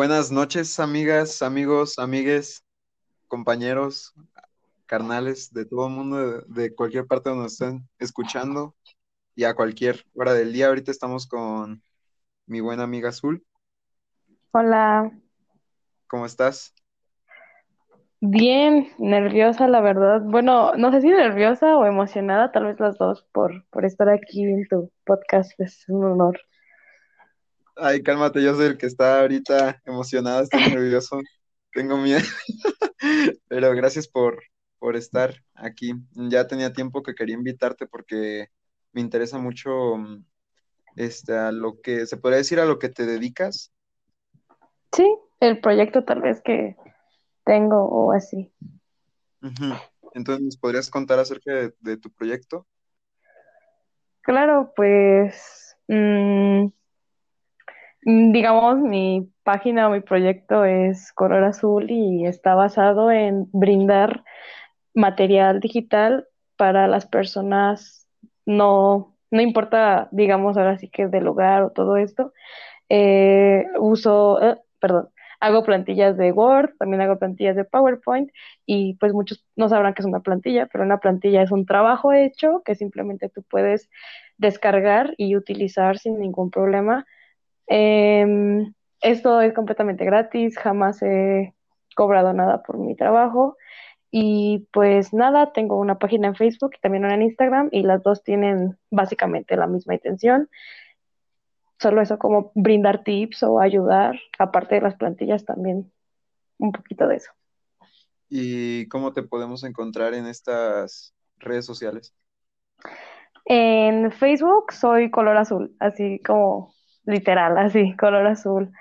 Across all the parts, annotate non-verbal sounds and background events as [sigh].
Buenas noches, amigas, amigos, amigues, compañeros, carnales de todo el mundo, de, de cualquier parte donde nos estén escuchando y a cualquier hora del día. Ahorita estamos con mi buena amiga Azul. Hola, ¿Cómo estás? bien nerviosa, la verdad. Bueno, no sé si nerviosa o emocionada, tal vez las dos, por, por estar aquí en tu podcast. Es un honor. Ay, cálmate, yo soy el que está ahorita emocionado, estoy [laughs] nervioso, tengo miedo, [laughs] pero gracias por, por estar aquí. Ya tenía tiempo que quería invitarte porque me interesa mucho mm, este, a lo que se podría decir a lo que te dedicas. Sí, el proyecto tal vez que tengo o así. Entonces, ¿nos podrías contar acerca de, de tu proyecto? Claro, pues, mm, digamos, mi página o mi proyecto es Color Azul y está basado en brindar material digital para las personas, no, no importa, digamos, ahora sí que del hogar o todo esto. Eh, uso, eh, perdón, hago plantillas de Word, también hago plantillas de PowerPoint y pues muchos no sabrán que es una plantilla, pero una plantilla es un trabajo hecho que simplemente tú puedes descargar y utilizar sin ningún problema. Em, esto es completamente gratis, jamás he cobrado nada por mi trabajo. Y pues nada, tengo una página en Facebook y también una en Instagram y las dos tienen básicamente la misma intención. Solo eso como brindar tips o ayudar, aparte de las plantillas también un poquito de eso. ¿Y cómo te podemos encontrar en estas redes sociales? En Facebook soy color azul, así como literal, así, color azul.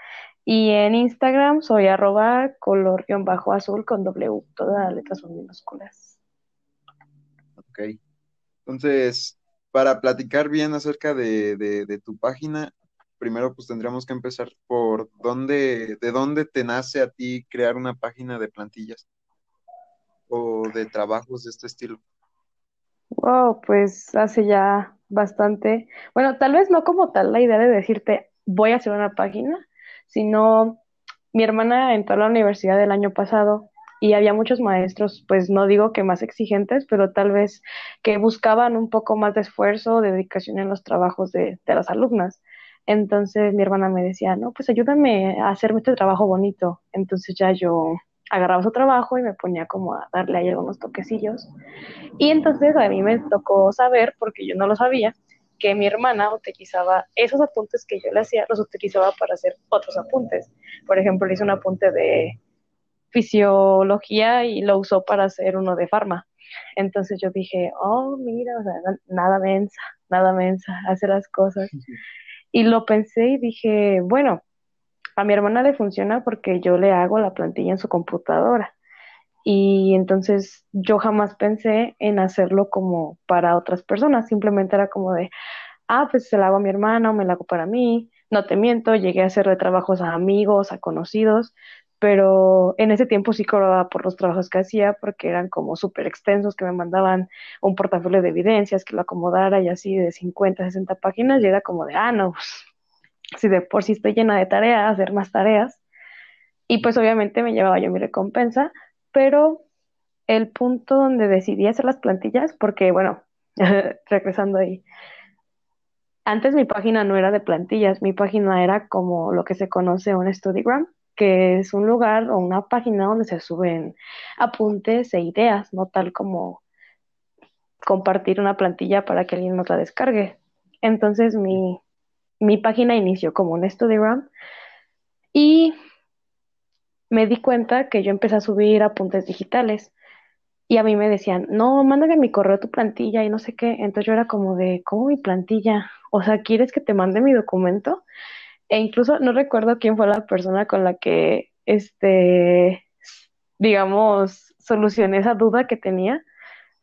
Y en Instagram soy arroba color guion bajo azul con W, todas las letras son minúsculas. Ok. Entonces, para platicar bien acerca de, de- de tu página, primero pues tendríamos que empezar por dónde, de dónde te nace a ti crear una página de plantillas o de trabajos de este estilo. Wow, pues hace ya bastante. Bueno, tal vez no como tal la idea de decirte voy a hacer una página, sino mi hermana entró a la universidad el año pasado y había muchos maestros, pues no digo que más exigentes, pero tal vez que buscaban un poco más de esfuerzo, de dedicación en los trabajos de, de las alumnas. Entonces mi hermana me decía, no, pues ayúdame a hacerme este trabajo bonito. Entonces ya yo agarraba su trabajo y me ponía como a darle ahí algunos toquecillos. Y entonces a mí me tocó saber, porque yo no lo sabía, que mi hermana utilizaba esos apuntes que yo le hacía, los utilizaba para hacer otros apuntes. Por ejemplo, le hice un apunte de fisiología y lo usó para hacer uno de farma. Entonces yo dije, oh, mira, o sea, na- nada mensa, nada mensa, hace las cosas. Y lo pensé y dije, bueno, a mi hermana le funciona porque yo le hago la plantilla en su computadora. Y entonces yo jamás pensé en hacerlo como para otras personas, simplemente era como de, ah, pues se la hago a mi hermana o me la hago para mí. No te miento, llegué a hacerle trabajos a amigos, a conocidos, pero en ese tiempo sí cobraba por los trabajos que hacía porque eran como súper extensos, que me mandaban un portafolio de evidencias, que lo acomodara y así de 50, 60 páginas, y era como de, ah, no, pues, si de por sí estoy llena de tareas, hacer más tareas. Y pues obviamente me llevaba yo mi recompensa, pero el punto donde decidí hacer las plantillas, porque bueno, [laughs] regresando ahí, antes mi página no era de plantillas, mi página era como lo que se conoce un Studygram, que es un lugar o una página donde se suben apuntes e ideas, no tal como compartir una plantilla para que alguien nos la descargue. Entonces mi, mi página inició como un Studygram y me di cuenta que yo empecé a subir apuntes digitales. Y a mí me decían, no, mándame mi correo tu plantilla y no sé qué. Entonces yo era como de, ¿cómo mi plantilla? O sea, ¿quieres que te mande mi documento? E incluso no recuerdo quién fue la persona con la que, este, digamos, solucioné esa duda que tenía.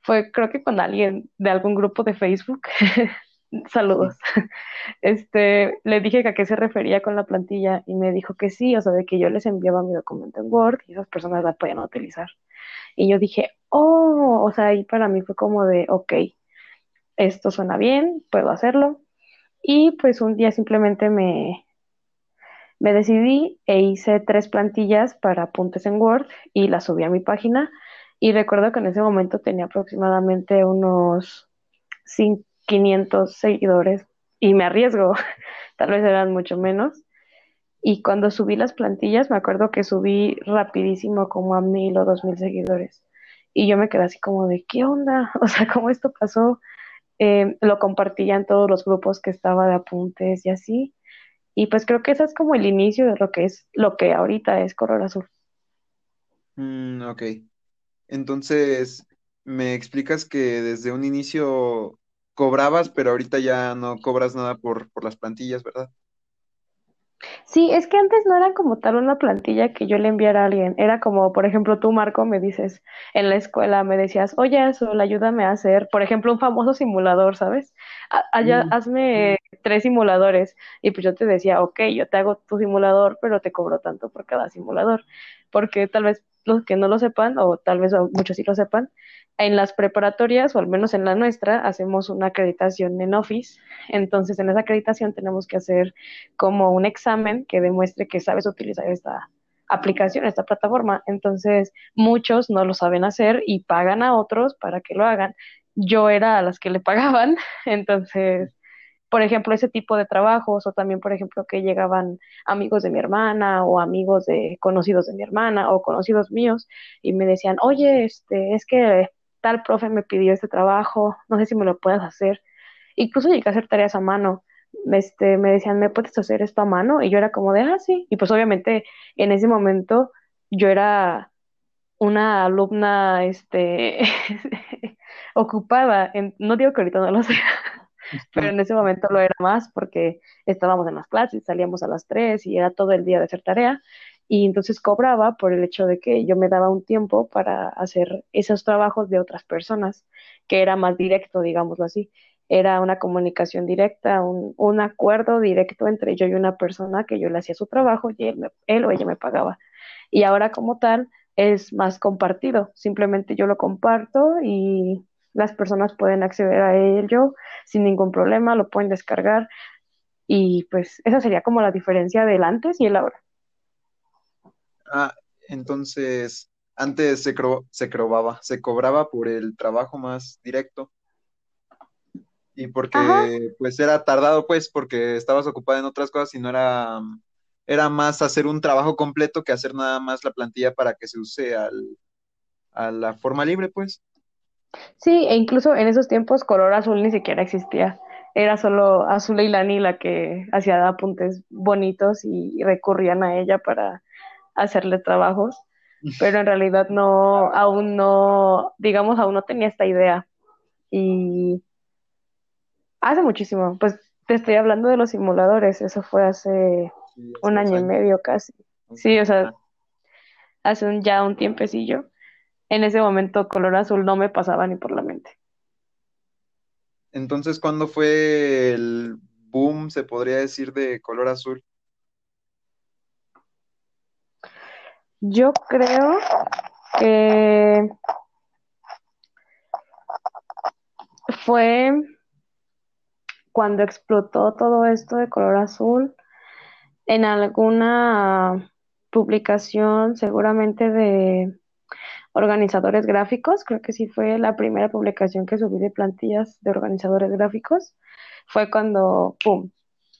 Fue, creo que con alguien de algún grupo de Facebook. [laughs] Saludos. [laughs] Este, le dije que a qué se refería con la plantilla y me dijo que sí, o sea, de que yo les enviaba mi documento en Word y esas personas la podían utilizar. Y yo dije, oh, o sea, ahí para mí fue como de, ok, esto suena bien, puedo hacerlo. Y pues un día simplemente me, Me decidí e hice tres plantillas para apuntes en Word y las subí a mi página. Y recuerdo que en ese momento tenía aproximadamente unos 500 seguidores y me arriesgo, [laughs] tal vez eran mucho menos. Y cuando subí las plantillas, me acuerdo que subí rapidísimo como a mil o dos mil seguidores. Y yo me quedé así como de, ¿qué onda? [laughs] O sea, ¿cómo esto pasó? Eh, lo compartía en todos los grupos que estaba de apuntes y así. Y pues creo que ese es como el inicio de lo que es, lo que ahorita es Color Azul. Mm, ok. Entonces, me explicas que desde un inicio cobrabas, pero ahorita ya no cobras nada por, por las plantillas, ¿verdad? Sí, es que antes no era como tal una plantilla que yo le enviara a alguien. Era como, por ejemplo, tú, Marco, me dices en la escuela, me decías, oye, Azul, ayúdame a hacer, por ejemplo, un famoso simulador, ¿sabes? allá, Mm, hazme tres simuladores. Y pues yo te decía, ok, yo te hago tu simulador, pero te cobro tanto por cada simulador. Porque tal vez los que no lo sepan, o tal vez muchos sí lo sepan, en las preparatorias, o al menos en la nuestra, hacemos una acreditación en Office. Entonces, en esa acreditación tenemos que hacer como un examen que demuestre que sabes utilizar esta aplicación, esta plataforma. Entonces, muchos no lo saben hacer y pagan a otros para que lo hagan. Yo era a las que le pagaban, [laughs] entonces por ejemplo, ese tipo de trabajos o también, por ejemplo, que llegaban amigos de mi hermana o amigos de conocidos de mi hermana o conocidos míos y me decían, oye, este, es que tal profe me pidió este trabajo, no sé si me lo puedes hacer. Incluso llegué a hacer tareas a mano. Este, me decían, ¿me puedes hacer esto a mano? Y yo era como de, ah, sí. Y pues obviamente en ese momento yo era una alumna, este, [laughs] ocupada. En, no digo que ahorita no lo sea, pero en ese momento lo era más porque estábamos en las clases, salíamos a las 3 y era todo el día de hacer tarea y entonces cobraba por el hecho de que yo me daba un tiempo para hacer esos trabajos de otras personas, que era más directo, digámoslo así. Era una comunicación directa, un, un acuerdo directo entre yo y una persona que yo le hacía su trabajo y él, me, él o ella me pagaba. Y ahora como tal es más compartido, simplemente yo lo comparto y las personas pueden acceder a ello sin ningún problema, lo pueden descargar y pues esa sería como la diferencia del antes y el ahora. Ah, entonces, antes se, cro- se cobraba, se cobraba por el trabajo más directo y Ajá, porque pues era tardado pues porque estabas ocupada en otras cosas y no era, era más hacer un trabajo completo que hacer nada más la plantilla para que se use al, a la forma libre pues. sí, e incluso en esos tiempos color azul ni siquiera existía. Era solo Azul Leilani la que hacía apuntes bonitos y recurrían a ella para hacerle trabajos, pero en realidad no, aún no, digamos, aún no tenía esta idea. Y hace muchísimo, pues te estoy hablando de los simuladores, eso fue hace Sí, un año y medio casi. Sí, o sea, hace un, ya un tiempecillo. En ese momento color azul no me pasaba ni por la mente. Entonces, ¿cuándo fue el boom, se podría decir, de color azul? Yo creo que fue cuando explotó todo esto de color azul en alguna publicación seguramente de organizadores gráficos, creo que sí fue la primera publicación que subí de plantillas de organizadores gráficos, fue cuando, ¡pum!,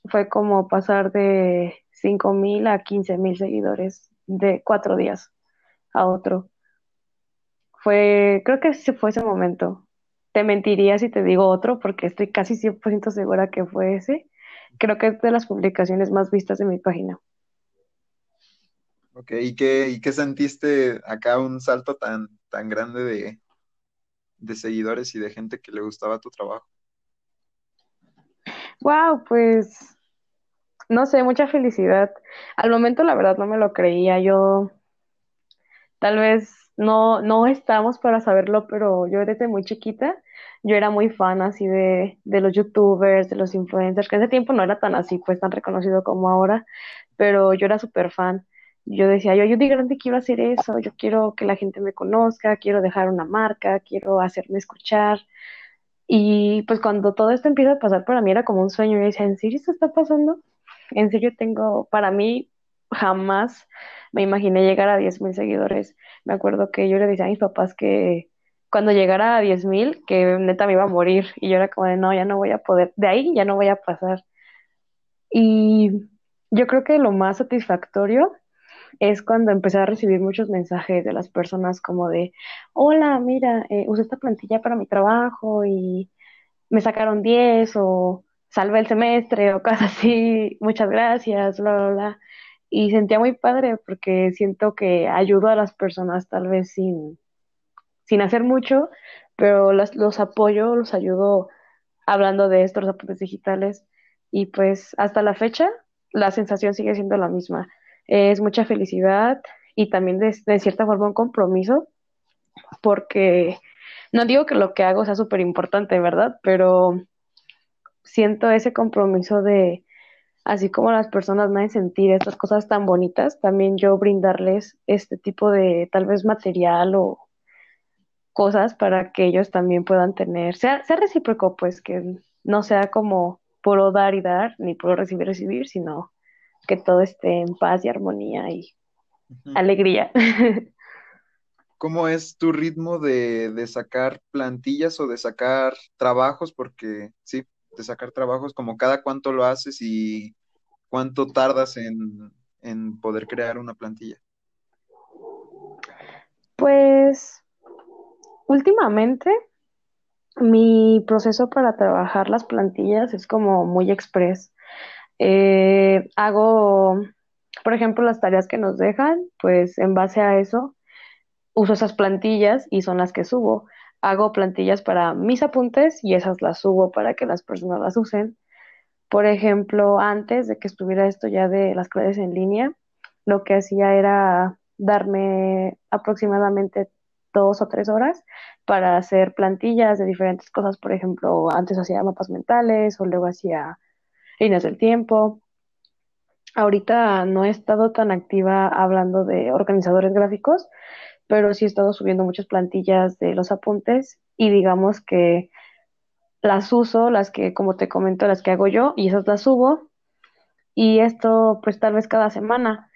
fue como pasar de cinco mil a quince mil seguidores de cuatro días a otro. Fue, creo que ese fue ese momento. Te mentiría si te digo otro, porque estoy casi 100% segura que fue ese. Creo que es de las publicaciones más vistas de mi página. Ok, ¿y qué, y qué sentiste acá un salto tan, tan grande de, de seguidores y de gente que le gustaba tu trabajo? Wow, pues no sé, mucha felicidad. Al momento, la verdad, no me lo creía. Yo tal vez no, no estamos para saberlo, pero yo desde muy chiquita, yo era muy fan así de, de los youtubers, de los influencers, que en ese tiempo no era tan así, pues tan reconocido como ahora, pero yo era súper fan. Yo decía, yo, yo de grande quiero hacer eso, yo quiero que la gente me conozca, quiero dejar una marca, quiero hacerme escuchar. Y pues cuando todo esto empieza a pasar para mí era como un sueño, yo decía, ¿en serio esto está pasando? En serio tengo, para mí, jamás me imaginé llegar a 10.000 seguidores. Me acuerdo que yo le decía a mis papás que cuando llegara a 10.000, que neta me iba a morir. Y yo era como de, no, ya no voy a poder, de ahí ya no voy a pasar. Y yo creo que lo más satisfactorio es cuando empecé a recibir muchos mensajes de las personas como de, hola, mira, eh, usé esta plantilla para mi trabajo y me sacaron 10 o salvé el semestre o cosas [laughs] así, muchas gracias, bla, bla, bla. Y sentía muy padre porque siento que ayudo a las personas tal vez sin, sin hacer mucho, pero los apoyo, los ayudo hablando de estos apuntes digitales. Y pues hasta la fecha la sensación sigue siendo la misma. Es mucha felicidad y también de, de cierta forma un compromiso, porque no digo que lo que hago sea súper importante, ¿verdad? Pero siento ese compromiso de, así como las personas me sentir estas cosas tan bonitas, también yo brindarles este tipo de tal vez material o cosas para que ellos también puedan tener, sea, sea recíproco, pues que no sea como puro dar y dar, ni puro recibir y recibir, sino que todo esté en paz y armonía y alegría. [laughs] ¿Cómo es tu ritmo de, de, sacar plantillas o de sacar trabajos? Porque sí, de sacar trabajos, como cada cuánto lo haces y cuánto tardas en, en poder crear una plantilla. Pues últimamente mi proceso para trabajar las plantillas es como muy express. Eh, hago, por ejemplo, las tareas que nos dejan, pues en base a eso uso esas plantillas y son las que subo. Hago plantillas para mis apuntes y esas las subo para que las personas las usen. Por ejemplo, antes de que estuviera esto ya de las clases en línea, lo que hacía era darme aproximadamente dos o tres horas para hacer plantillas de diferentes cosas. Por ejemplo, antes hacía mapas mentales o luego hacía líneas del tiempo. Ahorita no he estado tan activa hablando de organizadores gráficos, pero sí he estado subiendo muchas plantillas de los apuntes y digamos que las uso, las que, como te comento, las que hago yo, y esas las subo. Y esto, pues tal vez cada semana.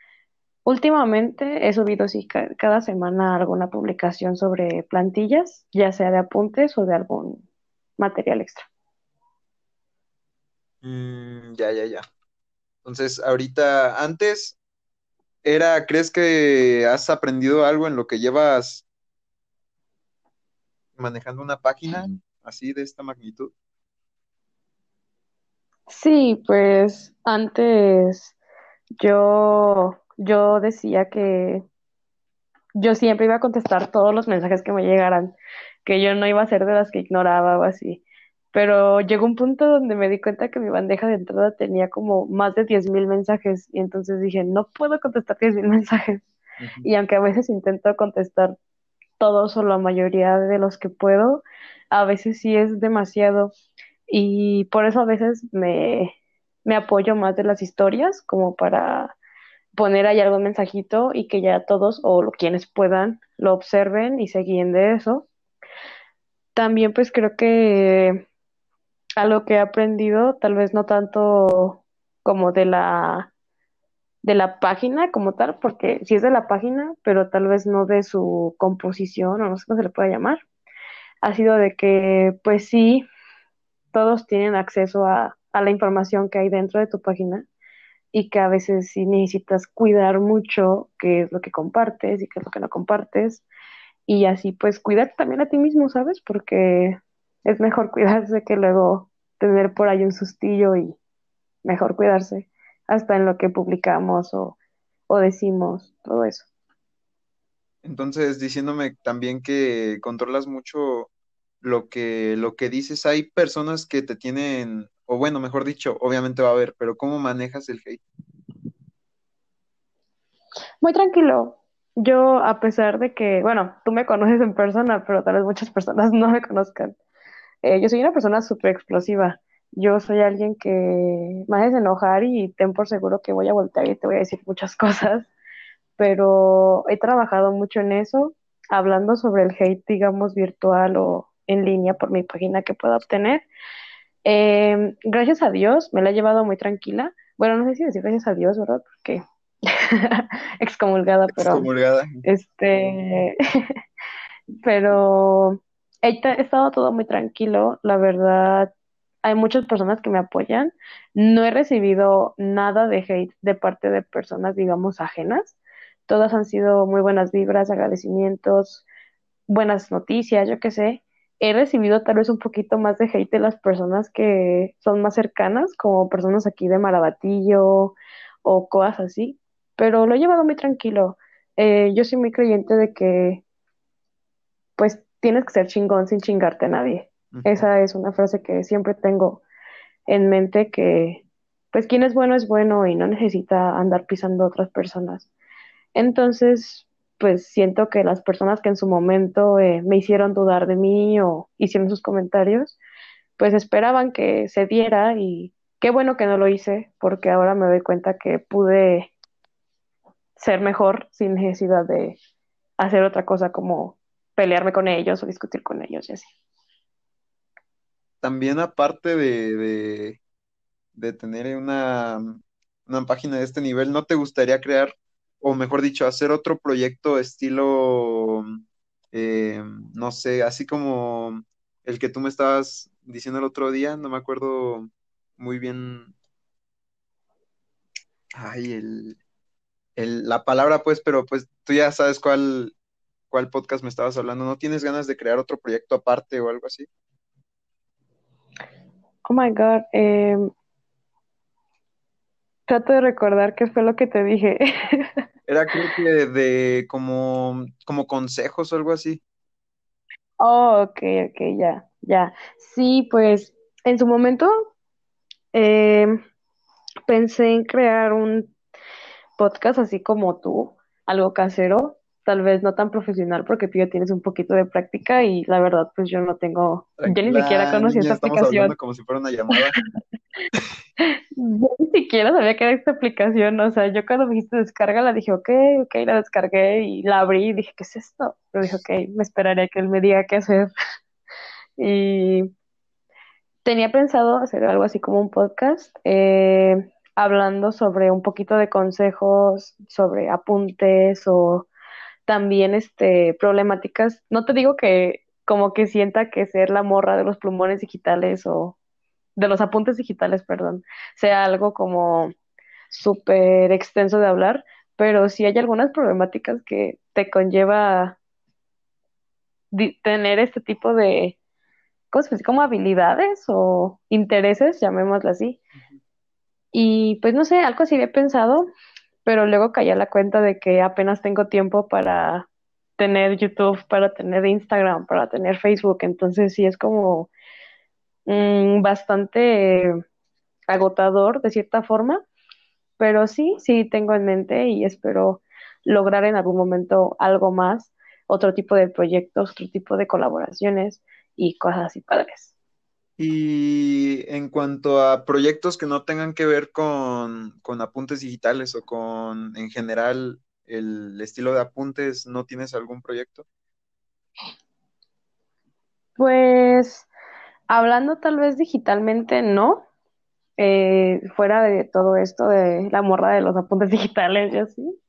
Últimamente he subido sí, cada semana alguna publicación sobre plantillas, ya sea de apuntes o de algún material extra. Mm, ya, ya, ya. Entonces, ahorita, antes, era, ¿crees que has aprendido algo en lo que llevas manejando una página así de esta magnitud? Sí, pues antes yo yo decía que yo siempre iba a contestar todos los mensajes que me llegaran, que yo no iba a ser de las que ignoraba o así. Pero llegó un punto donde me di cuenta que mi bandeja de entrada tenía como más de 10.000 mensajes y entonces dije, no puedo contestar 10.000 [laughs] mensajes. Y aunque a veces intento contestar todos o la mayoría de los que puedo, a veces sí es demasiado. Y por eso a veces me, me apoyo más de las historias como para poner ahí algún mensajito y que ya todos o quienes puedan lo observen y se guíen de eso. También pues creo que algo que he aprendido, tal vez no tanto como de la de la página como tal, porque sí es de la página, pero tal vez no de su composición o no sé cómo se le puede llamar, ha sido de que pues sí, todos tienen acceso a, a la información que hay dentro de tu página y que a veces sí necesitas cuidar mucho qué es lo que compartes y qué es lo que no compartes y así pues cuidar también a ti mismo, ¿sabes? Porque es mejor cuidarse que luego tener por ahí un sustillo y mejor cuidarse hasta en lo que publicamos o, o decimos, todo eso. Entonces, diciéndome también que controlas mucho lo que, lo que dices, hay personas que te tienen o bueno, mejor dicho, obviamente va a haber, pero ¿cómo manejas el hate? Muy tranquilo. Yo, a pesar de que, bueno, tú me conoces en persona, pero tal vez muchas personas [laughs] no me conozcan. Eh, yo soy una persona súper explosiva. Yo soy alguien que me haces enojar y ten por seguro que voy a voltear y te voy a decir muchas [laughs] cosas. Pero he trabajado mucho en eso, hablando sobre el hate, digamos, virtual o en línea por mi página que pueda obtener. Eh, gracias a Dios me la he llevado muy tranquila. bueno, no sé si decir gracias a Dios, ¿verdad? Porque [laughs] excomulgada, pero Excomulgada. este, [laughs] pero he, estado todo muy tranquilo, la verdad. Hay muchas personas que me apoyan. No he recibido nada de hate de parte de personas, digamos, ajenas. Todas han sido muy buenas vibras, agradecimientos, buenas noticias, yo qué sé. He recibido tal vez un poquito más de hate de las personas que son más cercanas, como personas aquí de Marabatillo o cosas así, pero lo he llevado muy tranquilo. Eh, yo soy muy creyente de que, pues, tienes que ser chingón sin chingarte a nadie. Esa es una frase que siempre tengo en mente que, pues, quien es bueno es bueno y no necesita andar pisando a otras personas. Entonces, pues siento que las personas que en su momento eh, me hicieron dudar de mí o hicieron sus comentarios, pues esperaban que se diera y qué bueno que no lo hice, porque ahora me doy cuenta que pude ser mejor sin necesidad de hacer otra cosa como pelearme con ellos o discutir con ellos y así. También aparte de, de, tener una, una página de este nivel, ¿no te gustaría crear, o mejor dicho, hacer otro proyecto estilo, eh, no sé, así como el que tú me estabas diciendo el otro día, no me acuerdo muy bien, ay, el, el, la palabra pues, pero pues tú ya sabes cuál, cuál podcast me estabas hablando, ¿no tienes ganas de crear otro proyecto aparte o algo así? Oh my God, eh, trato de recordar qué fue lo que te dije. [laughs] Era creo que de como, como consejos o algo así. Oh, ok, ok, ya, ya. Sí, pues en su momento eh, pensé en crear un podcast así como tú, algo casero, tal vez no tan profesional porque tú ya tienes un poquito de práctica y la verdad pues yo no tengo, yo ni siquiera conocí esta aplicación, hablando como si fuera una llamada. [laughs] yo ni siquiera sabía que era esta aplicación, o sea, yo cuando me dijiste descárgala dije ok, ok, la descargué y la abrí y dije ¿qué es esto? Pero dije ok, me esperaré a que él me diga qué hacer [laughs] y tenía pensado hacer algo así como un podcast, eh, hablando sobre un poquito de consejos, sobre apuntes o también este, problemáticas. No te digo que como que sienta que ser la morra de los plumones digitales o de los apuntes digitales, perdón, sea algo como súper extenso de hablar, pero sí hay algunas problemáticas que te conlleva tener este tipo de, ¿cómo se dice? Como habilidades o intereses, llamémoslo así. Y pues no sé, algo así había pensado, pero luego caí a la cuenta de que apenas tengo tiempo para tener YouTube, para tener Instagram, para tener Facebook, entonces sí es como mm, bastante agotador de cierta forma, pero sí, sí tengo en mente y espero lograr en algún momento algo más, otro tipo de proyectos, otro tipo de colaboraciones y cosas así padres. Y en cuanto a proyectos que no tengan que ver con, con apuntes digitales o con, en general, el estilo de apuntes, ¿no tienes algún proyecto? Pues hablando tal vez digitalmente, no, eh, fuera de todo esto de la morra de los apuntes [laughs] digitales y así,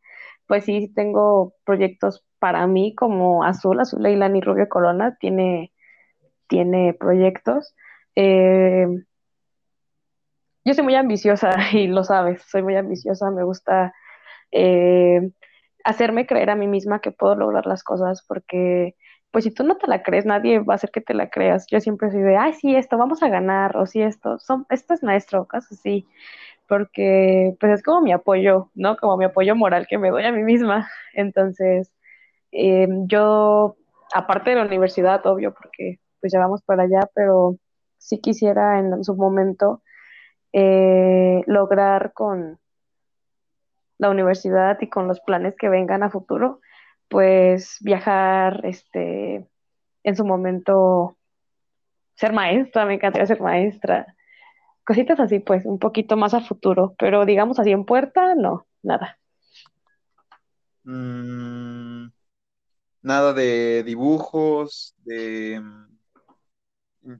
pues sí tengo proyectos para mí como Azul, Azul Leilani Rubio Corona tiene, tiene proyectos. Eh, yo soy muy ambiciosa [laughs] y lo sabes, soy muy ambiciosa, me gusta eh, hacerme creer a mí misma que puedo lograr las cosas porque pues si tú no te la crees, nadie va a hacer que te la creas. Yo siempre soy de, ay, sí, esto, vamos a ganar, o sí, esto, son, esto es nuestro, cosas así porque pues es como mi apoyo, ¿no? Como mi apoyo moral que me doy a mí misma. Entonces, eh, yo, aparte de la universidad, obvio, porque pues ya vamos para allá, pero sí quisiera en su momento eh, lograr con la universidad y con los planes que vengan a futuro, pues viajar, este, en su momento ser maestra, me encantaría ser maestra, Cositas así, pues, un poquito más a futuro, pero digamos así en puerta, no, nada. Mm, nada de dibujos, de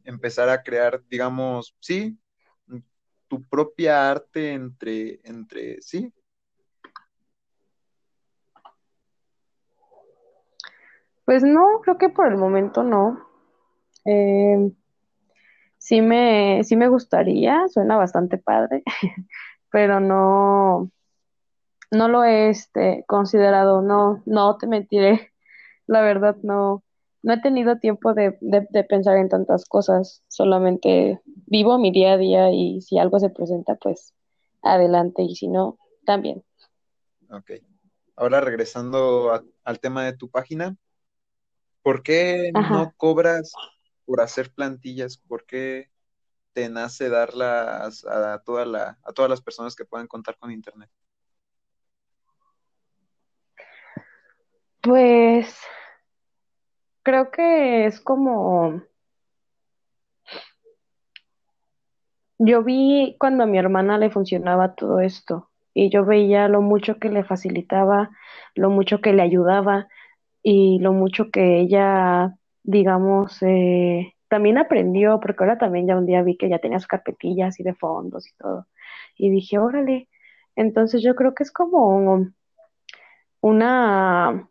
empezar a crear, digamos, sí, tu propia arte entre, entre sí. Pues no, creo que por el momento no. Eh, sí me, sí me gustaría, suena bastante padre, [laughs] pero no, no lo he este, considerado, no, no te mentiré, [laughs] la verdad no, no he tenido tiempo de, de, de pensar en tantas cosas, solamente vivo mi día a día y si algo se presenta, pues adelante y si no, también. Ok. Ahora regresando a- al tema de tu página, ¿por qué no cobras por hacer plantillas? ¿Por qué te nace darlas a toda la, a todas las personas que puedan contar con internet? Pues creo que es como Yo vi cuando a mi hermana le funcionaba todo esto y yo veía lo mucho que le facilitaba, lo mucho que le ayudaba y lo mucho que ella, digamos, eh, también aprendió, porque ahora también ya un día vi que ya tenía sus carpetillas así de fondos y todo. Y dije, órale, entonces yo creo que es como una,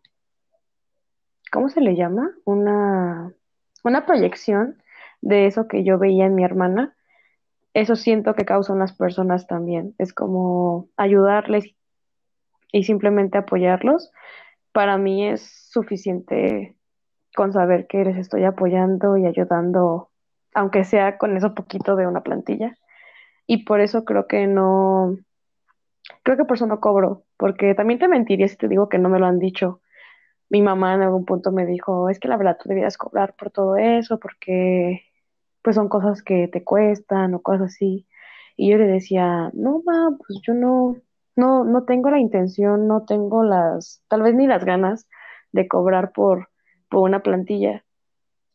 ¿cómo se le llama? Una, una proyección de eso que yo veía en mi hermana eso siento que causan las personas también. Es como ayudarles y simplemente apoyarlos. Para mí es suficiente con saber que les estoy apoyando y ayudando, aunque sea con eso poquito de una plantilla. Y por eso creo que no, creo que por eso no cobro, porque también te mentiría si te digo que no me lo han dicho. Mi mamá en algún punto me dijo, es que la verdad tú debías cobrar por todo eso, porque pues son cosas que te cuestan o cosas así. Y yo le decía, no, ma, pues yo no, no, no tengo la intención, no tengo las, tal vez ni las ganas de cobrar por, por una plantilla.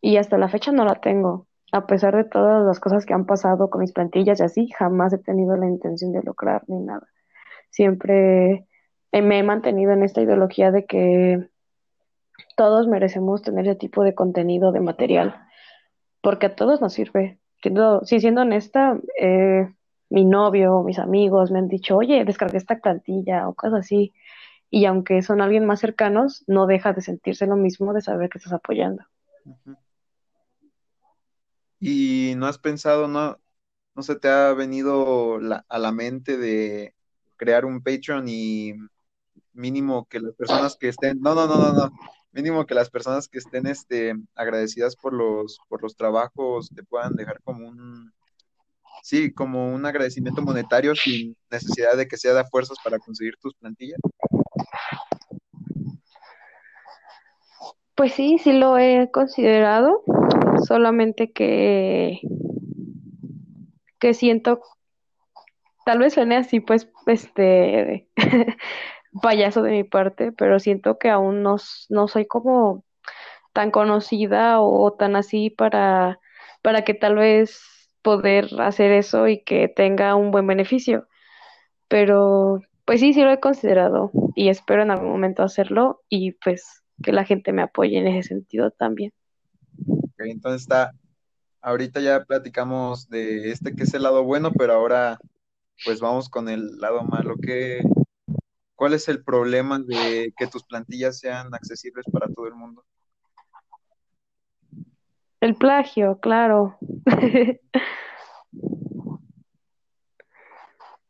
Y hasta la fecha no la tengo. A pesar de todas las cosas que han pasado con mis plantillas y así, jamás he tenido la intención de lucrar ni nada. Siempre eh, me he mantenido en esta ideología de que todos merecemos tener ese tipo de contenido, de material porque a todos nos sirve. Siendo, sí, siendo honesta, eh, mi novio, mis amigos me han dicho, oye, descargué esta plantilla o cosas así. Y aunque son alguien más cercanos, no deja de sentirse lo mismo de saber que estás apoyando. Y no has pensado, no, no se te ha venido a la mente de crear un Patreon y mínimo que las personas que estén, no, no, no, no, mínimo que las personas que estén este, agradecidas por los, por los trabajos te puedan dejar como un, sí, como un agradecimiento monetario sin necesidad de que sea de fuerzas para conseguir tus plantillas. Pues sí, sí lo he considerado, solamente que, que siento, tal vez suene así, pues, este, [laughs] payaso de mi parte, pero siento que aún no, no soy como tan conocida o tan así para, para que tal vez poder hacer eso y que tenga un buen beneficio. Pero pues sí, sí lo he considerado y espero en algún momento hacerlo y pues que la gente me apoye en ese sentido también. Ok, Entonces está, ahorita ya platicamos de este que es el lado bueno, pero ahora pues vamos con el lado malo. ¿Qué, cuál es el problema de que tus plantillas sean accesibles para todo el mundo? El plagio, claro, [laughs]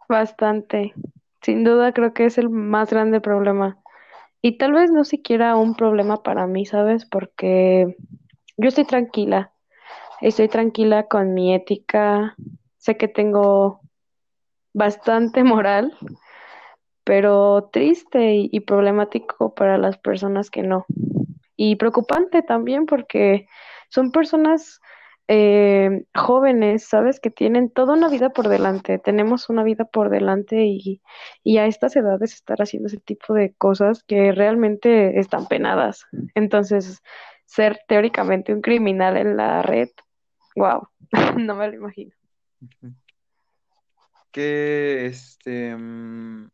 bastante. Sin duda creo que es el más grande problema. Y tal vez no siquiera un problema para mí, ¿sabes? Porque yo estoy tranquila, estoy tranquila con mi ética, sé que tengo bastante moral, pero triste y, problemático para las personas que no. Y preocupante también porque son personas eh, jóvenes, ¿sabes? Que tienen toda una vida por delante. Tenemos una vida por delante y, y a estas edades estar haciendo ese tipo de cosas que realmente están penadas. Entonces, ser teóricamente un criminal en la red, wow, [laughs] no me lo imagino. Que este mm,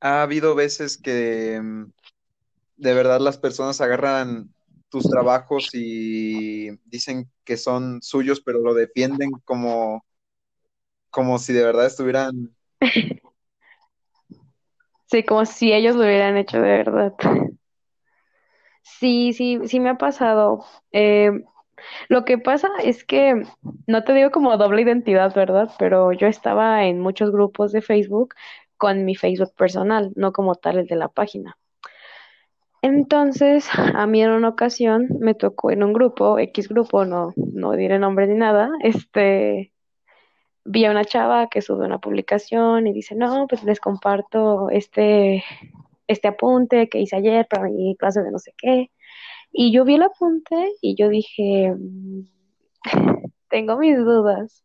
ha habido veces que mm, de verdad las personas agarran tus trabajos y dicen que son suyos, pero lo defienden como, como si de verdad estuvieran... [laughs] Sí, como si ellos lo hubieran hecho de verdad. Sí, sí, sí me ha pasado. Eh, lo que pasa es que no te digo como doble identidad, ¿verdad? Pero yo estaba en muchos grupos de Facebook con mi Facebook personal, no como tal el de la página. Entonces, a mí en una ocasión me tocó en un grupo, X grupo, no, no diré nombre ni nada, este, vi a una chava que sube una publicación y dice, no, pues les comparto este, este apunte que hice ayer para mi clase de no sé qué. Y yo vi el apunte y yo dije, mm, [laughs] tengo mis dudas.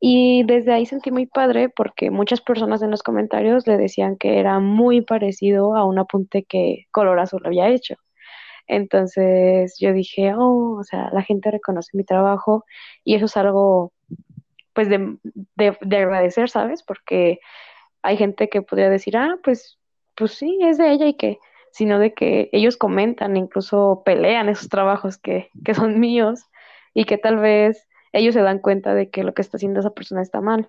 Y desde ahí sentí muy padre porque muchas personas en los comentarios le decían que era muy parecido a un apunte que Color Azul había hecho. Entonces yo dije, oh, o sea, la gente reconoce mi trabajo y eso es algo, pues, de, de, de agradecer, ¿sabes? Porque hay gente que podría decir, ah, pues, pues sí, es de ella y que, sino de que ellos comentan, incluso pelean esos trabajos que, que son míos y que tal vez ellos se dan cuenta de que lo que está haciendo esa persona está mal.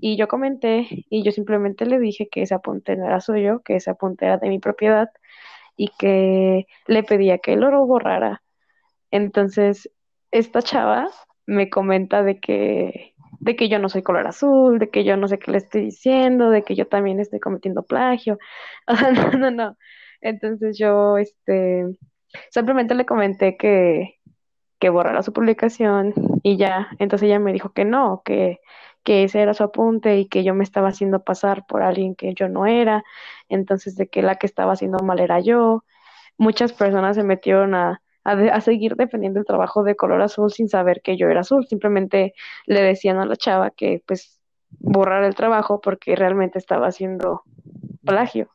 Y yo comenté y yo simplemente le dije que ese apunte no era suyo, que ese apunte era de mi propiedad y que le pedía que lo borrara. Entonces, esta chava me comenta de que de que yo no soy color azul, de que yo no sé qué le estoy diciendo, de que yo también estoy cometiendo plagio. Sea, [laughs] no, no, no. Entonces yo, este, simplemente le comenté que, que borrara su publicación y ya. Entonces ella me dijo que no, que, que ese era su apunte y que yo me estaba haciendo pasar por alguien que yo no era. Entonces de que la que estaba haciendo mal era yo. Muchas personas se metieron a, a, a, seguir defendiendo el trabajo de color azul sin saber que yo era azul. Simplemente le decían a la chava que pues borrar el trabajo porque realmente estaba haciendo plagio.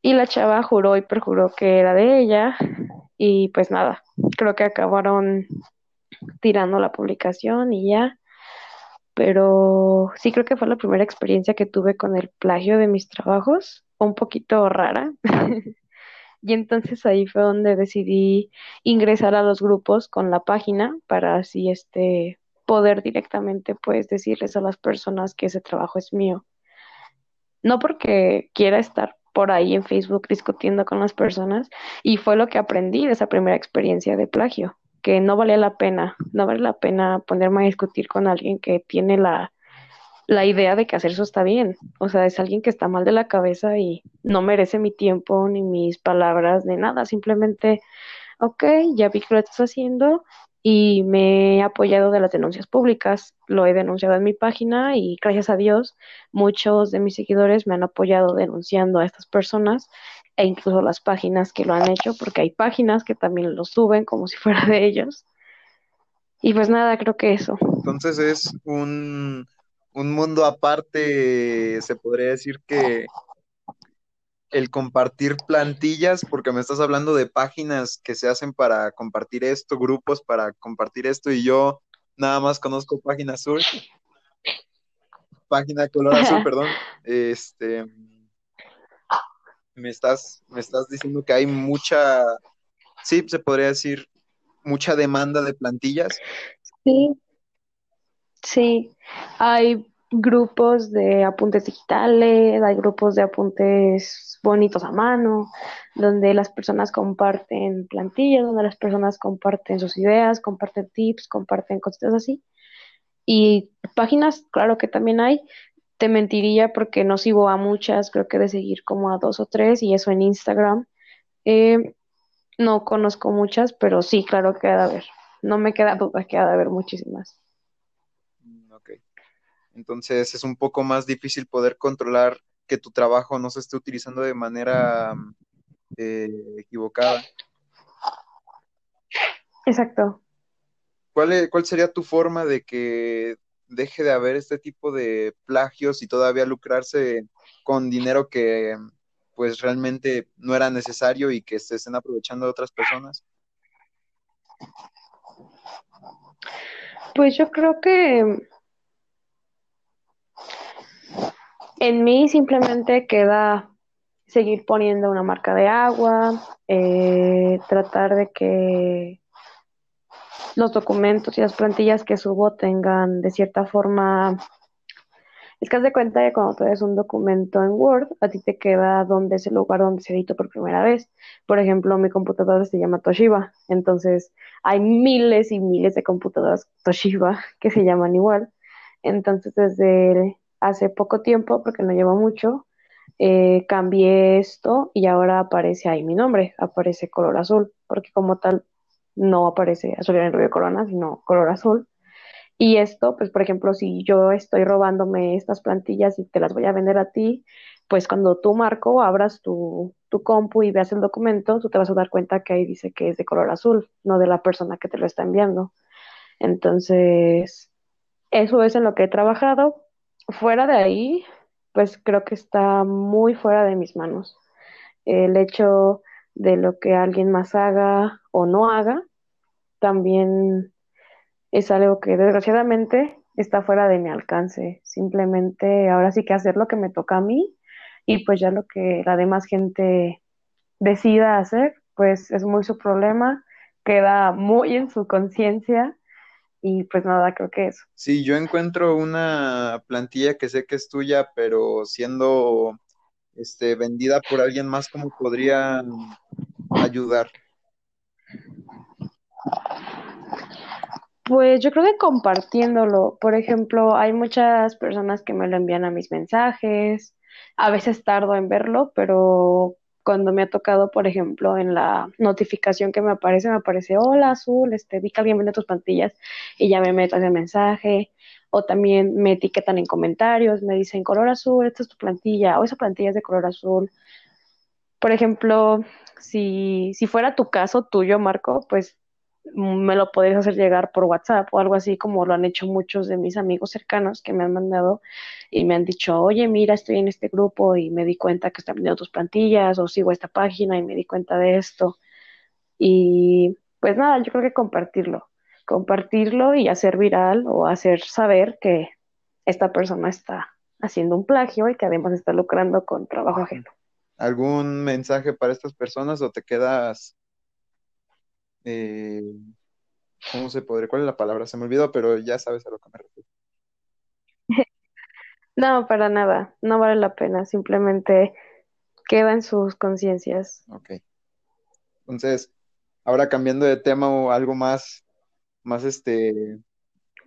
Y la chava juró y perjuró que era de ella y pues nada, creo que acabaron tirando la publicación y ya. Pero sí creo que fue la primera experiencia que tuve con el plagio de mis trabajos, un poquito rara. [laughs] y entonces ahí fue donde decidí ingresar a los grupos con la página para así este poder directamente pues decirles a las personas que ese trabajo es mío. No porque quiera estar por ahí en Facebook discutiendo con las personas y fue lo que aprendí de esa primera experiencia de plagio, que no vale la pena, no vale la pena ponerme a discutir con alguien que tiene la, la idea de que hacer eso está bien, o sea, es alguien que está mal de la cabeza y no merece mi tiempo ni mis palabras de nada, simplemente, ok, ya vi que lo estás haciendo, y me he apoyado de las denuncias públicas. Lo he denunciado en mi página y gracias a Dios muchos de mis seguidores me han apoyado denunciando a estas personas e incluso las páginas que lo han hecho, porque hay páginas que también lo suben como si [laughs] fuera de ellos. Y pues nada, creo que eso. Entonces es un, un mundo aparte, se podría decir que el compartir plantillas, porque me estás hablando de páginas que se hacen para compartir esto, grupos para compartir esto, y yo nada más conozco página azul, página color azul, [laughs] perdón. Este, me estás, me estás diciendo que hay mucha, sí, se podría decir, mucha demanda de plantillas. Sí, sí, hay grupos de apuntes digitales, hay grupos de apuntes bonitos a mano, donde las personas comparten plantillas, donde las personas comparten sus ideas, comparten tips, comparten cositas así. Y páginas, claro que también hay. Te mentiría porque no sigo a muchas, creo que de seguir como a dos o tres, y eso en Instagram. Eh, no conozco muchas, pero sí, claro que ha de haber. No me queda duda que ha de haber muchísimas. Entonces es un poco más difícil poder controlar que tu trabajo no se esté utilizando de manera eh, equivocada. Exacto. ¿Cuál, es, ¿Cuál sería tu forma de que deje de haber este tipo de plagios y todavía lucrarse con dinero que pues realmente no era necesario y que se estén aprovechando de otras personas? Pues yo creo que En mí simplemente queda seguir poniendo una marca de agua, eh, tratar de que los documentos y las plantillas que subo tengan de cierta forma Es que haz de cuenta que cuando traes un documento en Word, a ti te queda donde es el lugar donde se editó por primera vez. Por ejemplo, mi computadora se llama Toshiba, entonces hay miles y miles de computadoras Toshiba [laughs] que se llaman igual. Entonces, desde hace poco tiempo, porque no llevo mucho, eh, cambié esto y ahora aparece ahí mi nombre, aparece color azul, porque como tal no aparece azul en el Río Corona, sino color azul. Y esto, pues por ejemplo, si yo estoy robándome estas plantillas y te las voy a vender a ti, pues cuando tú, Marco, abras tu, tu compu y veas el documento, tú te vas a dar cuenta que ahí dice que es de color azul, no de la persona que te lo está enviando. Entonces, eso es en lo que he trabajado. Fuera de ahí, pues creo que está muy fuera de mis manos. El hecho de lo que alguien más haga o no haga, también es algo que desgraciadamente está fuera de mi alcance. Simplemente ahora sí que hacer lo que me toca a mí y pues ya lo que la demás gente decida hacer, pues es muy su problema, queda muy en su conciencia y pues nada, creo que eso. Si yo encuentro una plantilla que sé que es tuya, pero siendo este, vendida por alguien más, ¿cómo podría ayudar? Pues yo creo que compartiéndolo, por ejemplo, hay muchas personas que me lo envían a mis mensajes, a veces tardo en verlo, pero cuando me ha tocado, por ejemplo, en la notificación que me aparece, me aparece, hola Azul, este, vi que alguien vende tus plantillas y ya me meto ese mensaje, o también me etiquetan en comentarios, me dicen color azul, esta es tu plantilla, o esa plantilla es de color azul. Por ejemplo, si, si fuera tu caso tuyo, Marco, pues me lo podrías hacer llegar por WhatsApp o algo así como lo han hecho muchos de mis amigos cercanos que me han mandado y me han dicho, oye, mira, estoy en este grupo y me di cuenta que están vendiendo tus plantillas o sigo esta página y me di cuenta de esto. Y pues nada, yo creo que compartirlo, compartirlo y hacer viral o hacer saber que esta persona está haciendo un plagio y que además está lucrando con trabajo ajeno. ¿Algún mensaje para estas personas o te quedas eh, ¿cómo se podría? ¿Cuál es la palabra? Se me olvidó, pero ya sabes a lo que me refiero. [laughs] No, para nada, no vale la pena, simplemente queda en sus conciencias. Ok. Entonces, ahora cambiando de tema o algo más, más este,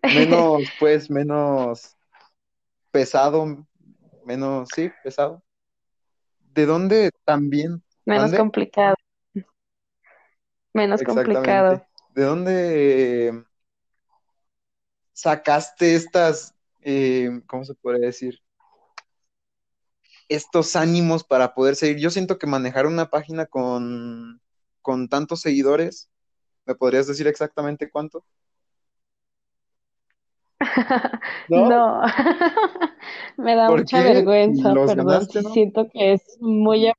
[laughs] menos, pues, menos pesado, menos, sí, pesado. ¿De dónde también? Menos complicado. Menos complicado. ¿De dónde sacaste estas, eh, ¿cómo se puede decir? Estos ánimos para poder seguir. Yo siento que manejar una página con, con tantos seguidores, ¿me podrías decir exactamente cuánto? [laughs] No, [laughs] me da mucha vergüenza, perdón. Siento que es muy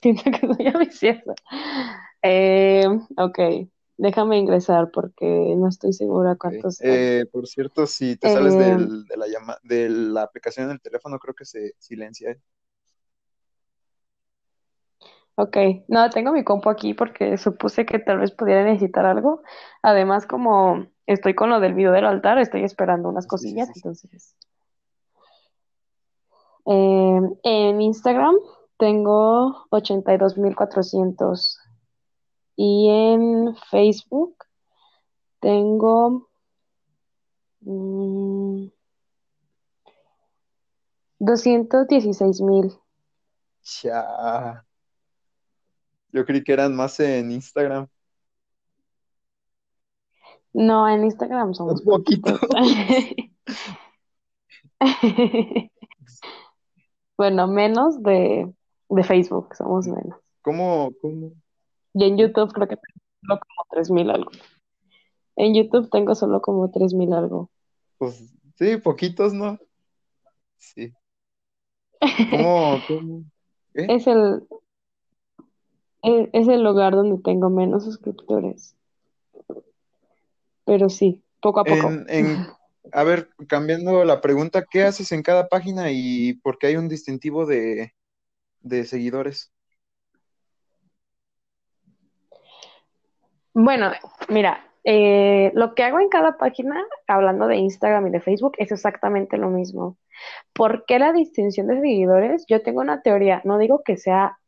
siento que soy ambiciosa. Eh, ok, déjame ingresar porque no estoy segura cuántos. Eh, por cierto, si te sales eh, de, la llama, de la aplicación del teléfono, creo que se silencia. Ok, no, tengo mi compu aquí porque supuse que tal vez pudiera necesitar algo. Además, como estoy con lo del video del altar, estoy esperando unas cosillas, entonces. en Instagram tengo 82.400 y en Facebook tengo mmm, 216 mil. Ya. Yo creí que eran más en Instagram. No, en Instagram son poquitos. [laughs] bueno, menos de, de Facebook, somos menos. ¿Cómo, cómo, y en YouTube creo que tengo solo como 3000 algo. En YouTube tengo solo como 3000 algo. Pues sí, poquitos, ¿no? Sí. ¿Cómo? [laughs] cómo? Es el e, es, el lugar donde tengo menos suscriptores. Pero sí, poco a poco. En, a ver, cambiando la pregunta, ¿qué haces en cada página y por qué hay un distintivo de, de seguidores? Bueno, mira, eh, lo que hago en cada página, hablando de Instagram y de Facebook, es exactamente lo mismo. ¿Por qué la distinción de seguidores? Yo tengo una teoría, no digo que sea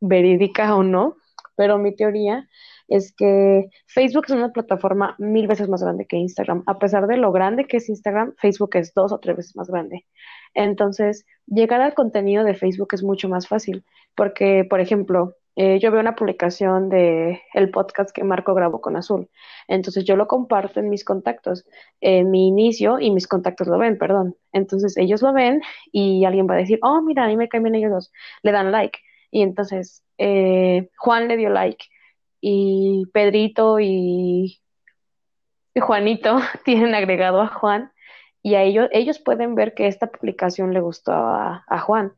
verídica o no, pero mi teoría es que Facebook es una plataforma mil veces más grande que Instagram. A pesar de lo grande que es Instagram, Facebook es dos o tres veces más grande. Entonces, llegar al contenido de Facebook es mucho más fácil, porque, por ejemplo, eh, yo veo una publicación de el podcast que Marco grabó con Azul. Entonces yo lo comparto en mis contactos, en mi inicio y mis contactos lo ven, perdón. Entonces ellos lo ven y alguien va a decir, oh, mira, a mí me caen bien ellos dos. Le dan like. Y entonces eh, Juan le dio like y Pedrito y, Juanito [laughs] tienen agregado a Juan y a ellos, ellos pueden ver que esta publicación le gustó a, Juan.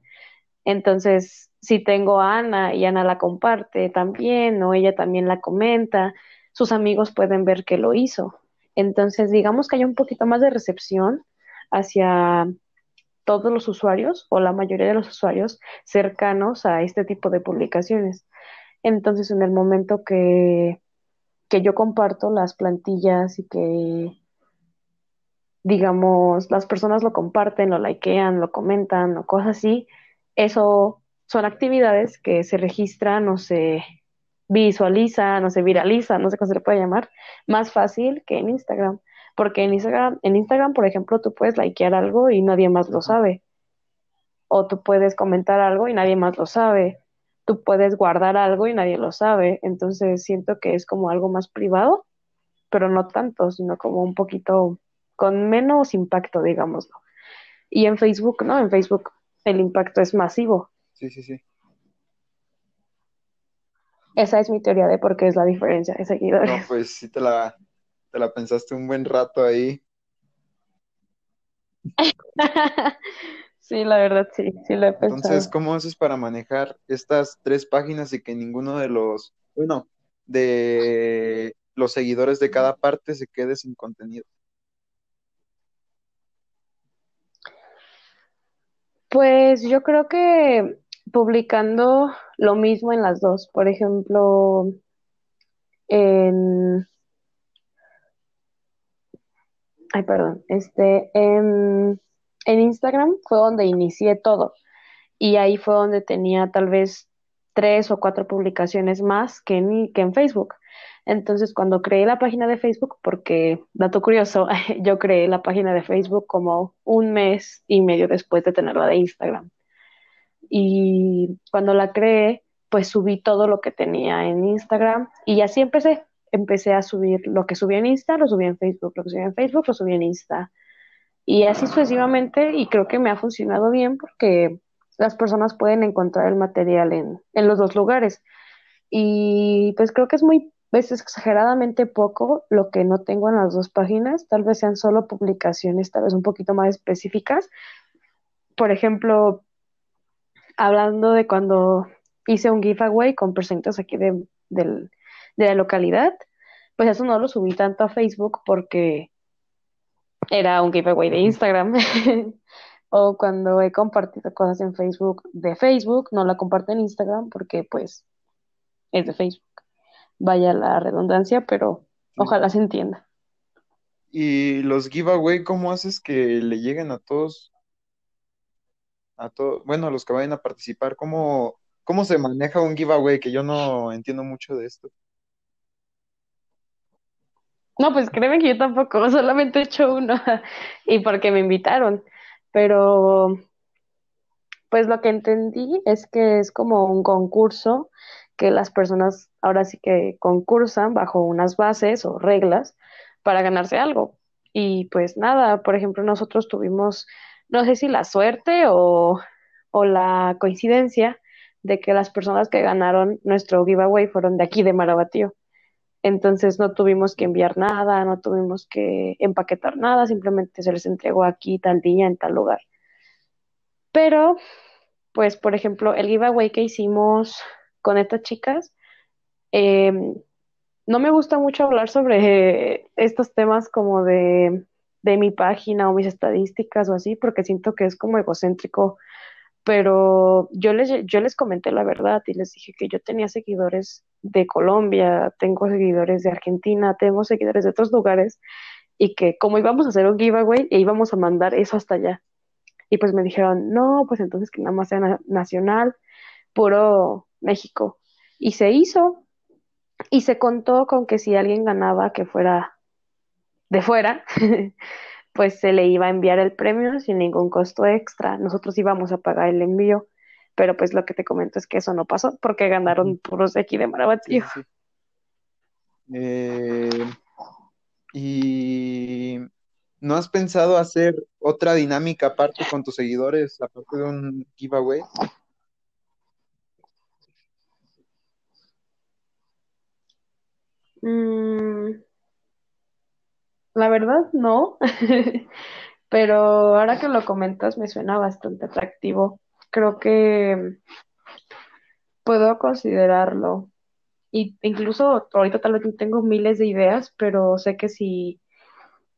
Entonces, si tengo a Ana y Ana la comparte también, o ella también la comenta, sus amigos pueden ver que lo hizo. Entonces, digamos que hay un poquito más de recepción hacia todos los usuarios o la mayoría de los usuarios cercanos a este tipo de publicaciones. Entonces, en el momento que, que yo comparto las plantillas y que, digamos, las personas lo comparten, lo likean, lo comentan o cosas así, eso son actividades que se registran o se visualizan o se viralizan, no sé cómo se le puede llamar, más fácil que en Instagram. Porque en Instagram, en Instagram, por ejemplo, tú puedes likear algo y nadie más lo sabe. O tú puedes comentar algo y nadie más lo sabe tú puedes guardar algo y nadie lo sabe. Entonces siento que es como algo más privado, pero no tanto, sino como un poquito con menos impacto, digámoslo. Y en Facebook, ¿no? En Facebook el impacto es masivo. Sí, sí, sí. Esa es mi teoría de por qué es la diferencia de seguidores. No, pues sí te la, te la pensaste un buen rato ahí. [laughs] Sí, la verdad sí, sí lo he pensado. Entonces, ¿cómo haces para manejar estas tres páginas y que ninguno de los, bueno, de los seguidores de cada parte se quede sin contenido? Pues yo creo que publicando lo mismo en las dos, por ejemplo, en... Ay, perdón, este, en en Instagram fue donde inicié todo y ahí fue donde tenía tal vez tres o cuatro publicaciones más que en, que en Facebook. Entonces, cuando creé la página de Facebook, porque, dato curioso, [laughs] yo creé la página de Facebook como un mes y medio después de tenerla de Instagram. Y cuando la creé, pues subí todo lo que tenía en Instagram y así empecé. Empecé a subir lo que subí en Insta, lo subí en Facebook, lo que subí en Facebook, lo subí en Insta y así sucesivamente, y creo que me ha funcionado bien porque las personas pueden encontrar el material en, en los dos lugares. Y pues creo que es muy, es exageradamente poco lo que no tengo en las dos páginas, tal vez sean solo publicaciones, tal vez un poquito más específicas. Por ejemplo, hablando de cuando hice un giveaway con presentes aquí de, de la localidad, pues eso no lo subí tanto a Facebook porque era un giveaway de Instagram. [laughs] o cuando he compartido cosas en Facebook de Facebook, no la comparto en Instagram porque pues es de Facebook. Vaya la redundancia, pero ojalá se entienda. ¿Y los giveaway cómo haces que le lleguen a todos? A todos, bueno, a los que vayan a participar, ¿cómo, cómo se maneja un giveaway? Que yo no entiendo mucho de esto. No, pues créeme que yo tampoco, [laughs] solamente he hecho uno [laughs] y porque me invitaron, pero pues lo que entendí es que es como un concurso que las personas ahora sí que concursan bajo unas bases o reglas para ganarse algo. Y pues nada, por ejemplo, nosotros tuvimos, no sé si la suerte o, o la coincidencia de que las personas que ganaron nuestro giveaway fueron de aquí de Marabatío. Entonces no tuvimos que enviar nada, no tuvimos que empaquetar nada, simplemente se les entregó aquí tal día en tal lugar. Pero, pues, por ejemplo, el giveaway que hicimos con estas chicas, em, no me gusta mucho hablar sobre estos temas como de, de mi página o mis estadísticas o así, porque siento que es como egocéntrico pero yo les, yo les comenté la verdad y les dije que yo tenía seguidores de Colombia, tengo seguidores de Argentina, tengo seguidores de otros lugares y que como íbamos a hacer un giveaway e íbamos a mandar eso hasta allá. Y pues me dijeron, no, pues entonces que nada más sea nacional, puro México. Y se hizo. Y se contó con que si alguien ganaba que fuera de fuera, [laughs] pues se le iba a enviar el premio sin ningún costo extra. Nosotros íbamos a pagar el envío, pero pues lo que te comento es que eso no pasó porque ganaron puros de aquí de Marabatío. Eh, y ¿no has pensado hacer otra dinámica aparte con tus seguidores, aparte de un giveaway? Mm, la verdad, no. [laughs] Pero ahora que lo comentas me suena bastante atractivo. Creo que puedo considerarlo. Y incluso ahorita tal vez tengo miles de ideas, pero sé que si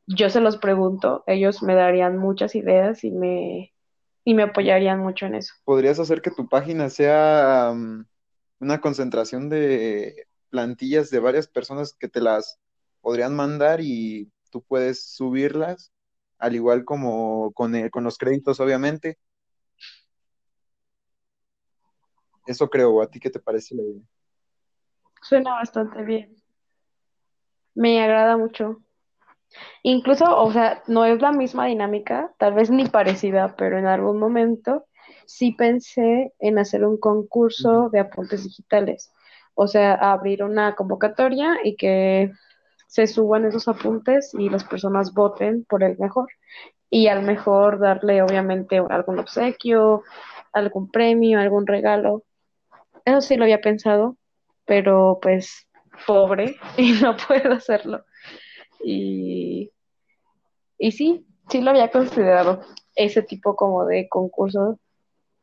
yo se los pregunto, ellos me darían muchas ideas y me, y me apoyarían mucho en eso. ¿Podrías hacer que tu página sea una concentración de plantillas de varias personas que te las podrían mandar y tú puedes subirlas, al igual como con, con los créditos, obviamente. Eso creo, ¿a ti qué te parece la idea? Suena bastante bien. Me agrada mucho. Incluso, o sea, no es la misma dinámica, tal vez ni parecida, pero en algún momento sí pensé en hacer un concurso de apuntes digitales. O sea, abrir una convocatoria y que se suban esos apuntes y las personas voten por el mejor. Y al mejor darle obviamente algún obsequio, algún premio, algún regalo. Eso sí lo había pensado, pero pues pobre [laughs] y no puedo hacerlo. Y, y sí, sí lo había considerado ese tipo como de concurso,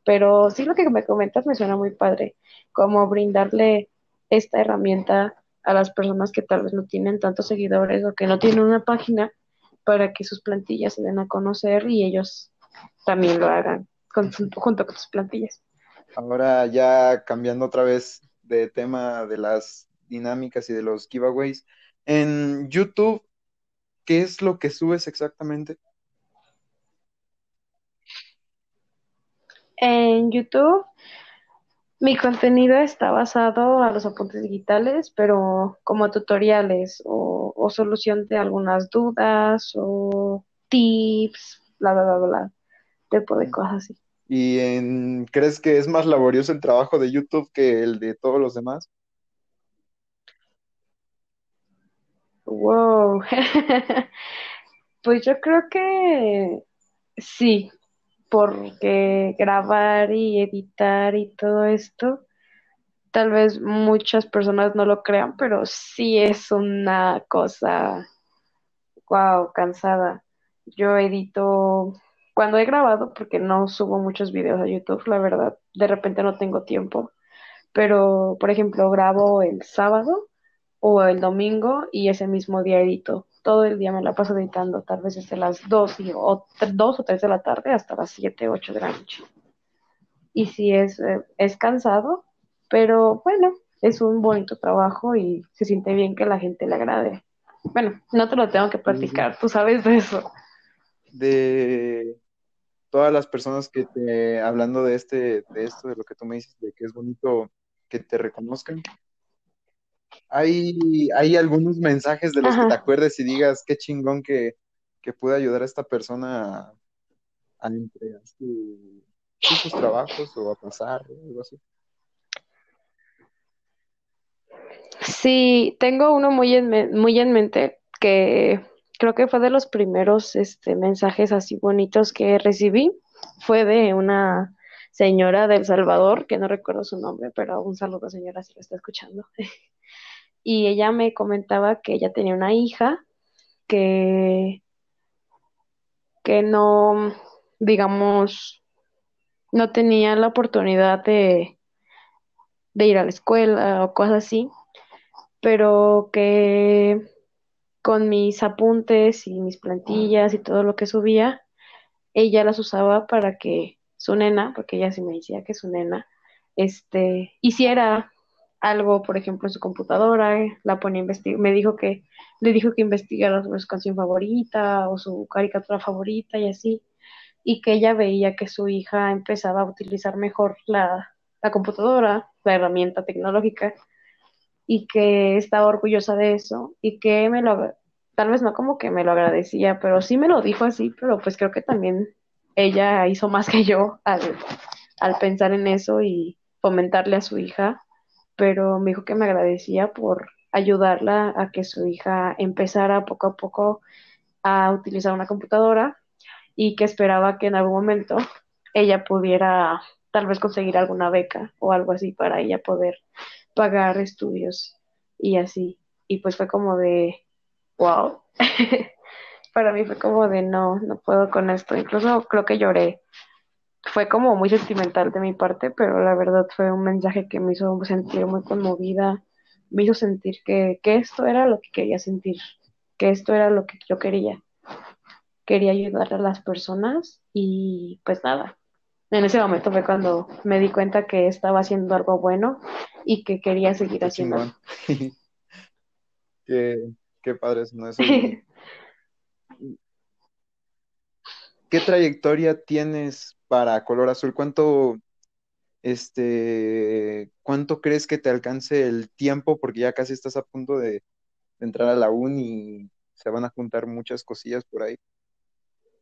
pero sí lo que me comentas me suena muy padre, como brindarle esta herramienta a las personas que tal vez no tienen tantos seguidores o que no tienen una página para que sus plantillas se den a conocer y ellos también lo hagan junto con sus plantillas. Ahora ya cambiando otra vez de tema de las dinámicas y de los giveaways, en YouTube, ¿qué es lo que subes exactamente? En YouTube mi contenido está basado a los apuntes digitales, pero como tutoriales o, solución de algunas dudas o tips, bla, bla, bla, bla, tipo de cosas así. ¿Y en, crees que es más laborioso el trabajo de YouTube que el de todos los demás? Wow. [laughs] pues yo creo que sí, porque grabar y editar y todo esto, tal vez muchas personas no lo crean, pero sí es una cosa, wow, cansada. Yo edito cuando he grabado, porque no subo muchos videos a YouTube, la verdad, de repente no tengo tiempo, pero por ejemplo grabo el sábado o el domingo y ese mismo día edito todo el día me la paso editando, tal vez desde las 2 y, o, 2 o 3 de la tarde hasta las 7, 8 de la noche. Y sí es, eh, es cansado, pero bueno, es un bonito trabajo y se siente bien que la gente le agrade. Bueno, no te lo tengo que platicar, tú sabes de eso. De todas las personas que te, hablando de este, de esto, de lo que tú me dices, de que es bonito que te reconozcan, hay, hay algunos mensajes de los que te acuerdes y digas qué chingón que, que pude ayudar a esta persona a, a entregar sus trabajos o a pasar o algo así. Sí, tengo uno muy en, muy en mente que creo que fue de los primeros este, mensajes así bonitos que recibí. Fue de una señora del Salvador, que no recuerdo su nombre, pero un saludo señora si lo está escuchando. [laughs] y ella me comentaba que ella tenía una hija que, que no, digamos, no tenía la oportunidad de, de ir a la escuela o cosas así, pero que con mis apuntes y mis plantillas y todo lo que subía, ella las usaba para que su nena, porque ella sí me decía que su nena, este, hiciera algo, por ejemplo, en su computadora, eh, la investigar, me dijo que, le dijo que investigara su canción favorita o su caricatura favorita y así. y que ella veía que su hija empezaba a utilizar mejor la, la computadora, la herramienta tecnológica, y que estaba orgullosa de eso y que me lo, tal vez no como que me lo agradecía, pero sí me lo dijo así, pero pues creo que también ella hizo más que yo al, al pensar en eso y fomentarle a su hija, pero me dijo que me agradecía por ayudarla a que su hija empezara poco a poco a utilizar una computadora y que esperaba que en algún momento [laughs] ella pudiera tal vez conseguir alguna beca o algo así para ella poder pagar estudios y así. Y pues fue como de, wow. [laughs] para mí fue como de, no, no puedo con esto. Incluso creo que lloré. Fue como muy sentimental de mi parte, pero la verdad fue un mensaje que me hizo sentir muy conmovida, me hizo sentir que, que esto era lo que quería sentir, que esto era lo que yo quería. Quería ayudar a las personas y pues nada, en ese momento fue cuando me di cuenta que estaba haciendo algo bueno y que quería seguir Qué haciendo. [laughs] qué, qué padre es, ¿no? [laughs] Eso. ¿Qué trayectoria tienes para Color Azul? ¿Cuánto, este, cuánto crees que te alcance el tiempo? Porque ya casi estás a punto de, entrar a la uni y se van a juntar muchas cosillas por ahí.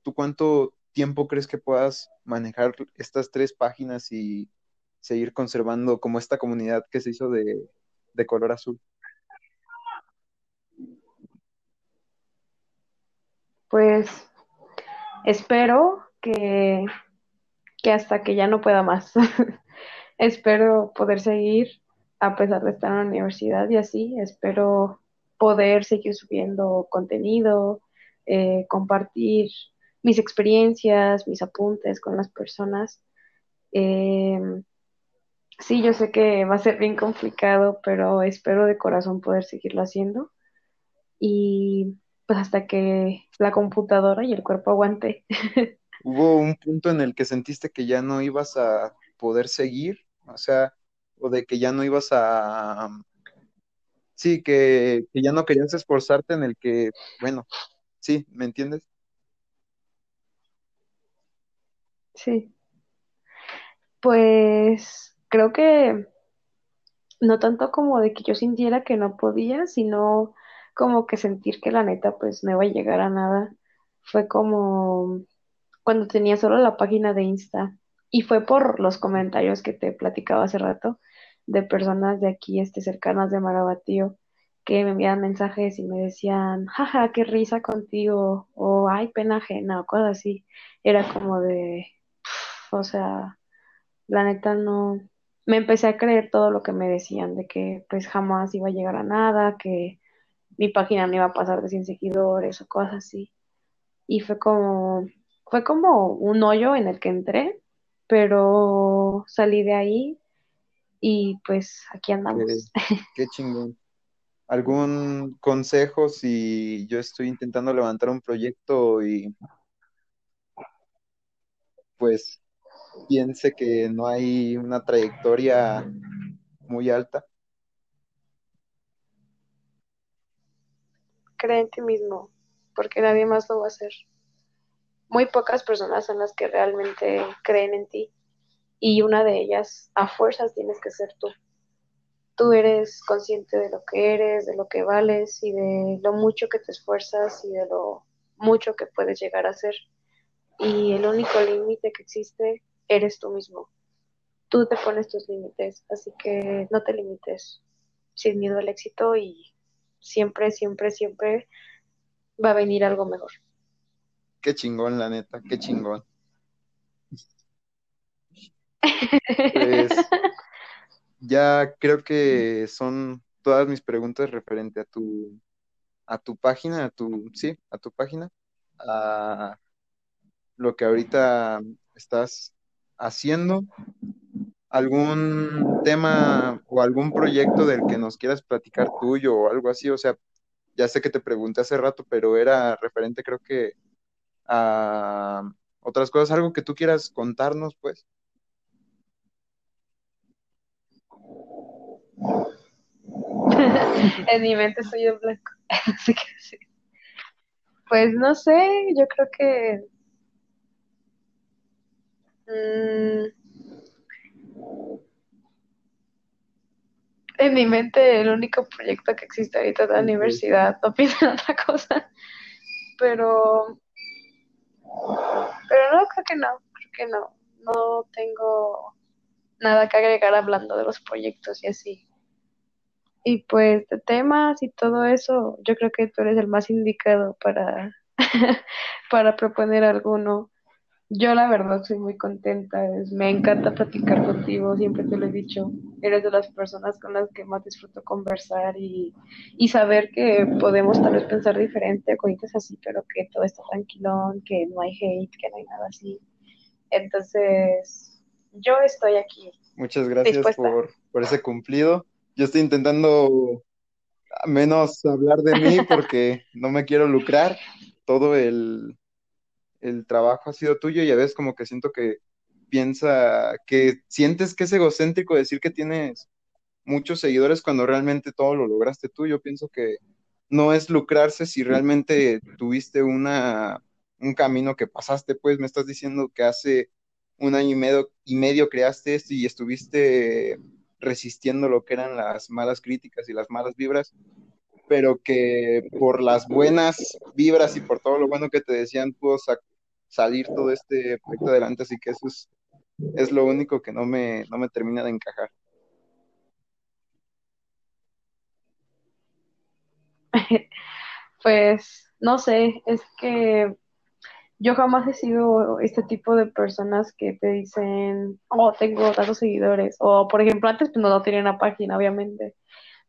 ¿Tú cuánto tiempo crees que puedas manejar estas tres páginas y seguir conservando como esta comunidad que se hizo de color azul? Pues espero que, que hasta que ya no pueda más. [laughs] espero poder seguir a pesar de estar en la universidad y así. Espero poder seguir subiendo contenido, eh, compartir mis experiencias, mis apuntes con las personas. Eh, sí, yo sé que va a ser bien complicado, pero espero de corazón poder seguirlo haciendo. Y pues hasta que la computadora y el cuerpo aguante. [laughs] ¿Hubo un punto en el que sentiste que ya no ibas a poder seguir? O sea, o de que ya no ibas a... Sí, que, que ya no querías esforzarte en el que, bueno, sí, ¿me entiendes? Sí, pues creo que no tanto como de que yo sintiera que no podía, sino como que sentir que la neta pues no iba a llegar a nada. Fue como cuando tenía solo la página de Insta y fue por los comentarios que te platicaba hace rato de personas de aquí, este, cercanas de Marabatío, que me enviaban mensajes y me decían, jaja, qué risa contigo, o ay, pena ajena, o cosas así. Era como de, o sea, la neta no, me empecé a creer todo lo que me decían, de que pues jamás iba a llegar a nada, que mi página no iba a pasar de 100 seguidores o cosas así. Y fue como, fue como un hoyo en el que entré, pero salí de ahí y pues aquí andamos. qué [laughs] chingón. ¿Algún consejo si yo estoy intentando levantar un proyecto y pues piense que no hay una trayectoria muy alta? Cree en ti mismo, porque nadie más lo va a hacer. Muy pocas personas son las que realmente creen en ti y una de ellas a fuerzas tienes que ser tú. Tú eres consciente de lo que eres, de lo que vales y de lo mucho que te esfuerzas y de lo mucho que puedes llegar a ser. Y el único límite que existe eres tú mismo. Tú te pones tus límites, así que no te limites sin miedo al éxito y siempre, siempre, siempre va a venir algo mejor. Qué chingón, la neta, qué chingón. Pues [laughs] ya creo que son todas mis preguntas referente a tu, a tu página, a tu, sí, a tu página, a lo que ahorita estás haciendo. ¿Algún tema o algún proyecto del que nos quieras platicar tuyo o algo así? O sea, ya sé que te pregunté hace rato, pero era referente creo que a otras cosas, algo que tú quieras contarnos, pues. [laughs] en mi mente estoy en blanco. [laughs] Así que sí. Pues no sé, yo creo que Mm, en mi mente el único proyecto que existe ahorita es la universidad, no [laughs] pienso en otra cosa. Pero, pero no, creo que no, creo que no. No tengo nada que agregar hablando de los proyectos y así. Y pues de temas y todo eso, yo creo que tú eres el más indicado para, [laughs] para proponer alguno. Yo la verdad soy muy contenta, es- me encanta platicar contigo, siempre te lo he dicho, eres de las personas con las que más disfruto conversar y, y saber que podemos tal vez pensar diferente, cositas así, pero que todo está tranquilón, que no hay hate, que no hay nada así. Entonces, yo estoy aquí, Muchas gracias por, por ese cumplido. Yo estoy intentando menos hablar de mí porque no me quiero lucrar. Todo el, el trabajo ha sido tuyo y a veces como que siento que piensa, que sientes que es egocéntrico decir que tienes muchos seguidores cuando realmente todo lo lograste tú. Yo pienso que no es lucrarse si realmente tuviste una, un camino que pasaste, pues me estás diciendo que hace un año y medio, y medio creaste esto y estuviste resistiendo lo que eran las malas críticas y las malas vibras, pero que por las buenas vibras y por todo lo bueno que te decían pudo salir todo este proyecto adelante, así que eso es, es lo único que no me, no me termina de encajar. [laughs] Pues no sé, es que yo jamás he sido este tipo de personas que te dicen, oh, tengo tantos seguidores, o por ejemplo, antes pues no, tenía una página, obviamente,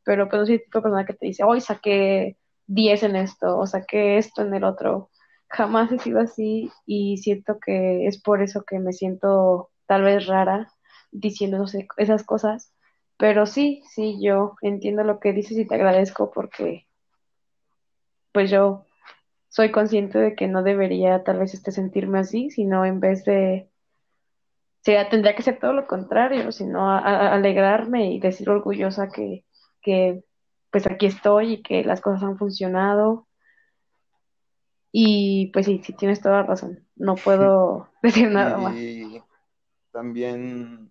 pero pues no soy el tipo de persona que te dice, hoy saqué 10 en esto, o saqué esto en el otro. Jamás he sido así y siento que es por eso que me siento tal vez rara diciendo esas cosas. Pero sí, sí, yo entiendo lo que dices y te agradezco porque pues yo soy consciente de que no debería tal vez este sentirme así, sino en vez de, sea, tendría que ser todo lo contrario, sino a- a- alegrarme y decir orgullosa que, que pues aquí estoy y que las cosas han funcionado. Y pues sí, sí tienes toda la razón, no puedo [laughs] decir nada más. Y también,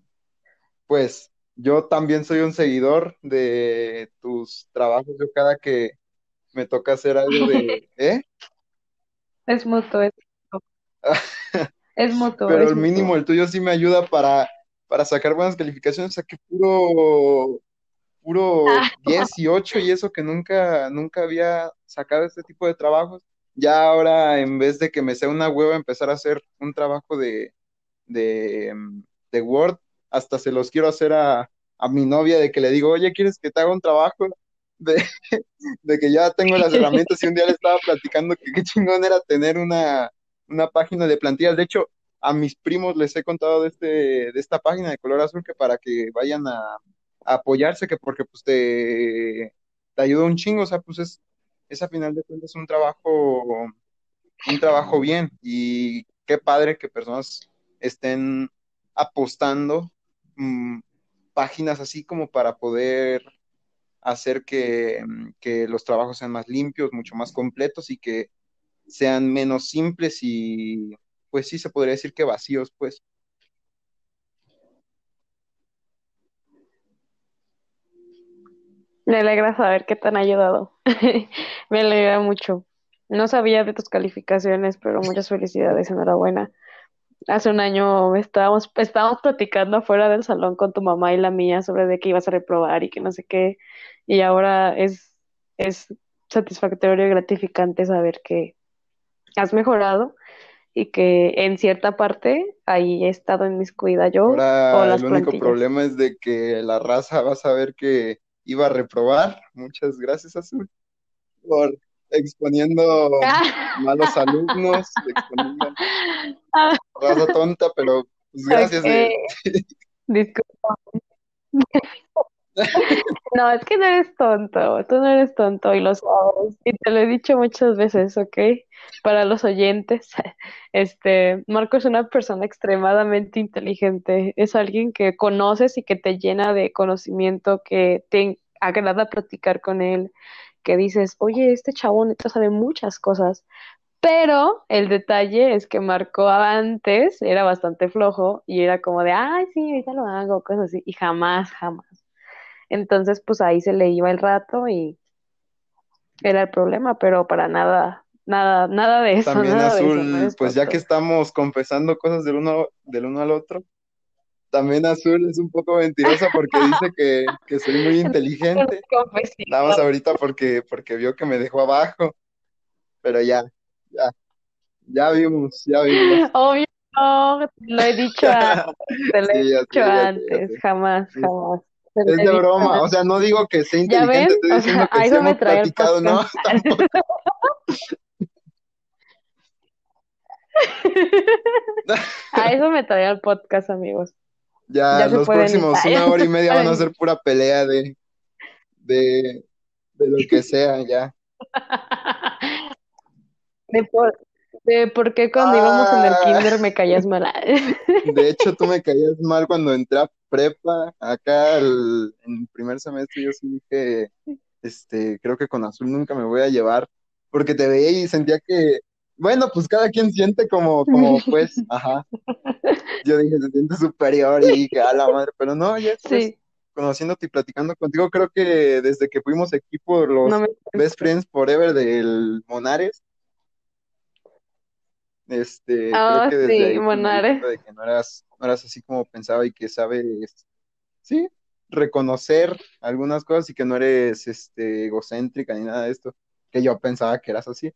pues, yo también soy un seguidor de tus trabajos. Yo cada que me toca hacer algo de, [laughs] ¿eh? Es mutuo, es mutuo, [laughs] es mutuo, Pero es el mínimo, mutuo. el tuyo sí me ayuda para, para sacar buenas calificaciones. Saqué puro, puro Ah, 10 y 8 y eso que nunca, nunca había sacado este tipo de trabajos. Ya ahora, en vez de que me sea una hueva empezar a hacer un trabajo de, de, mm, de Word, hasta se los quiero hacer a, a mi novia de que le digo, oye, ¿quieres que te haga un trabajo? [laughs] De, de que ya tengo las herramientas y un día le estaba platicando que qué chingón era tener una, una página de plantillas. De hecho, a mis primos les he contado de, este, de esta página de color azul que para que vayan a, apoyarse, que porque pues te, te ayuda un chingo, o sea, pues es, es a final de cuentas un trabajo, un trabajo bien y qué padre que personas estén apostando mm, páginas así como para poder hacer que, mm, que los trabajos sean más limpios, mucho más completos y que sean menos simples y pues sí se podría decir que vacíos, pues. Me alegra saber que te han ayudado. [laughs] Me alegra mucho. No sabía de tus calificaciones, pero muchas felicidades, enhorabuena. Hace un año estábamos, estábamos platicando afuera del salón con tu mamá y la mía sobre de que ibas a reprobar y que no sé qué. Y ahora es, es satisfactorio y gratificante saber que has mejorado y que en cierta parte ahí he estado inmiscuida yo o Ahora las el único plantillas. problema es de que la raza va a saber que iba a reprobar. Muchas gracias, Azul, por exponiendo [laughs] malos alumnos, exponiendo Ah, raza tonta, pero pues gracias de... ok, [laughs] disculpa. [laughs] No, es que no eres tonto, tú no eres tonto y lo sabes, y te lo he dicho muchas veces, ¿ok? Para los oyentes, [laughs] este, Marco es una persona extremadamente inteligente, es alguien que conoces y que te llena de conocimiento, que te agrada platicar con él, que dices, oye, este neta sabe muchas cosas, Pero el detalle es que marcó antes, era bastante flojo y era como de, ay, sí, ahorita lo hago, cosas así, y jamás, jamás. Entonces, pues ahí se le iba el rato y era el problema, pero para nada, nada, nada de eso. También nada de eso, Azul, pues ya que estamos confesando cosas del uno, del uno al otro, también Azul es un poco mentirosa porque dice [laughs] que, que soy muy inteligente, nada más ahorita porque, porque vio que me dejó abajo, pero ya, ya, ya vimos, ya vimos. [laughs] Obvio, no, te lo he dicho [laughs] antes, te lo he Sí, dicho antes, jamás, jamás. Es de broma, o sea, no digo que sea inteligente, estoy O diciendo sea, que me hemos platicado, ¿no? podcast. A eso me trae el podcast, amigos. Ya Ya se los ir. próximos una hora y media van a [laughs] ser pura pelea de, de, de lo que sea, ya. [laughs] De por, de por qué cuando íbamos en el Ah. kinder me caías mal. [laughs] De hecho, tú me [laughs] caías mal cuando entré a prepa, acá el- en el primer semestre yo sí dije, este, creo que con Azul nunca me voy a llevar, porque te veía y sentía que, bueno, pues cada quien siente como, como [laughs] pues, ajá. Yo dije, se siente superior y dije, a la madre, pero no, ya después, Sí, conociéndote y platicando contigo, creo que desde que fuimos equipo, los no me Best Friends Forever del Monares, este, Ah, creo que desde sí, ahí de que no eras, no eras así como pensaba y que sabes, sí, reconocer algunas cosas y que no eres, este, egocéntrica ni nada de esto, que yo pensaba que eras así,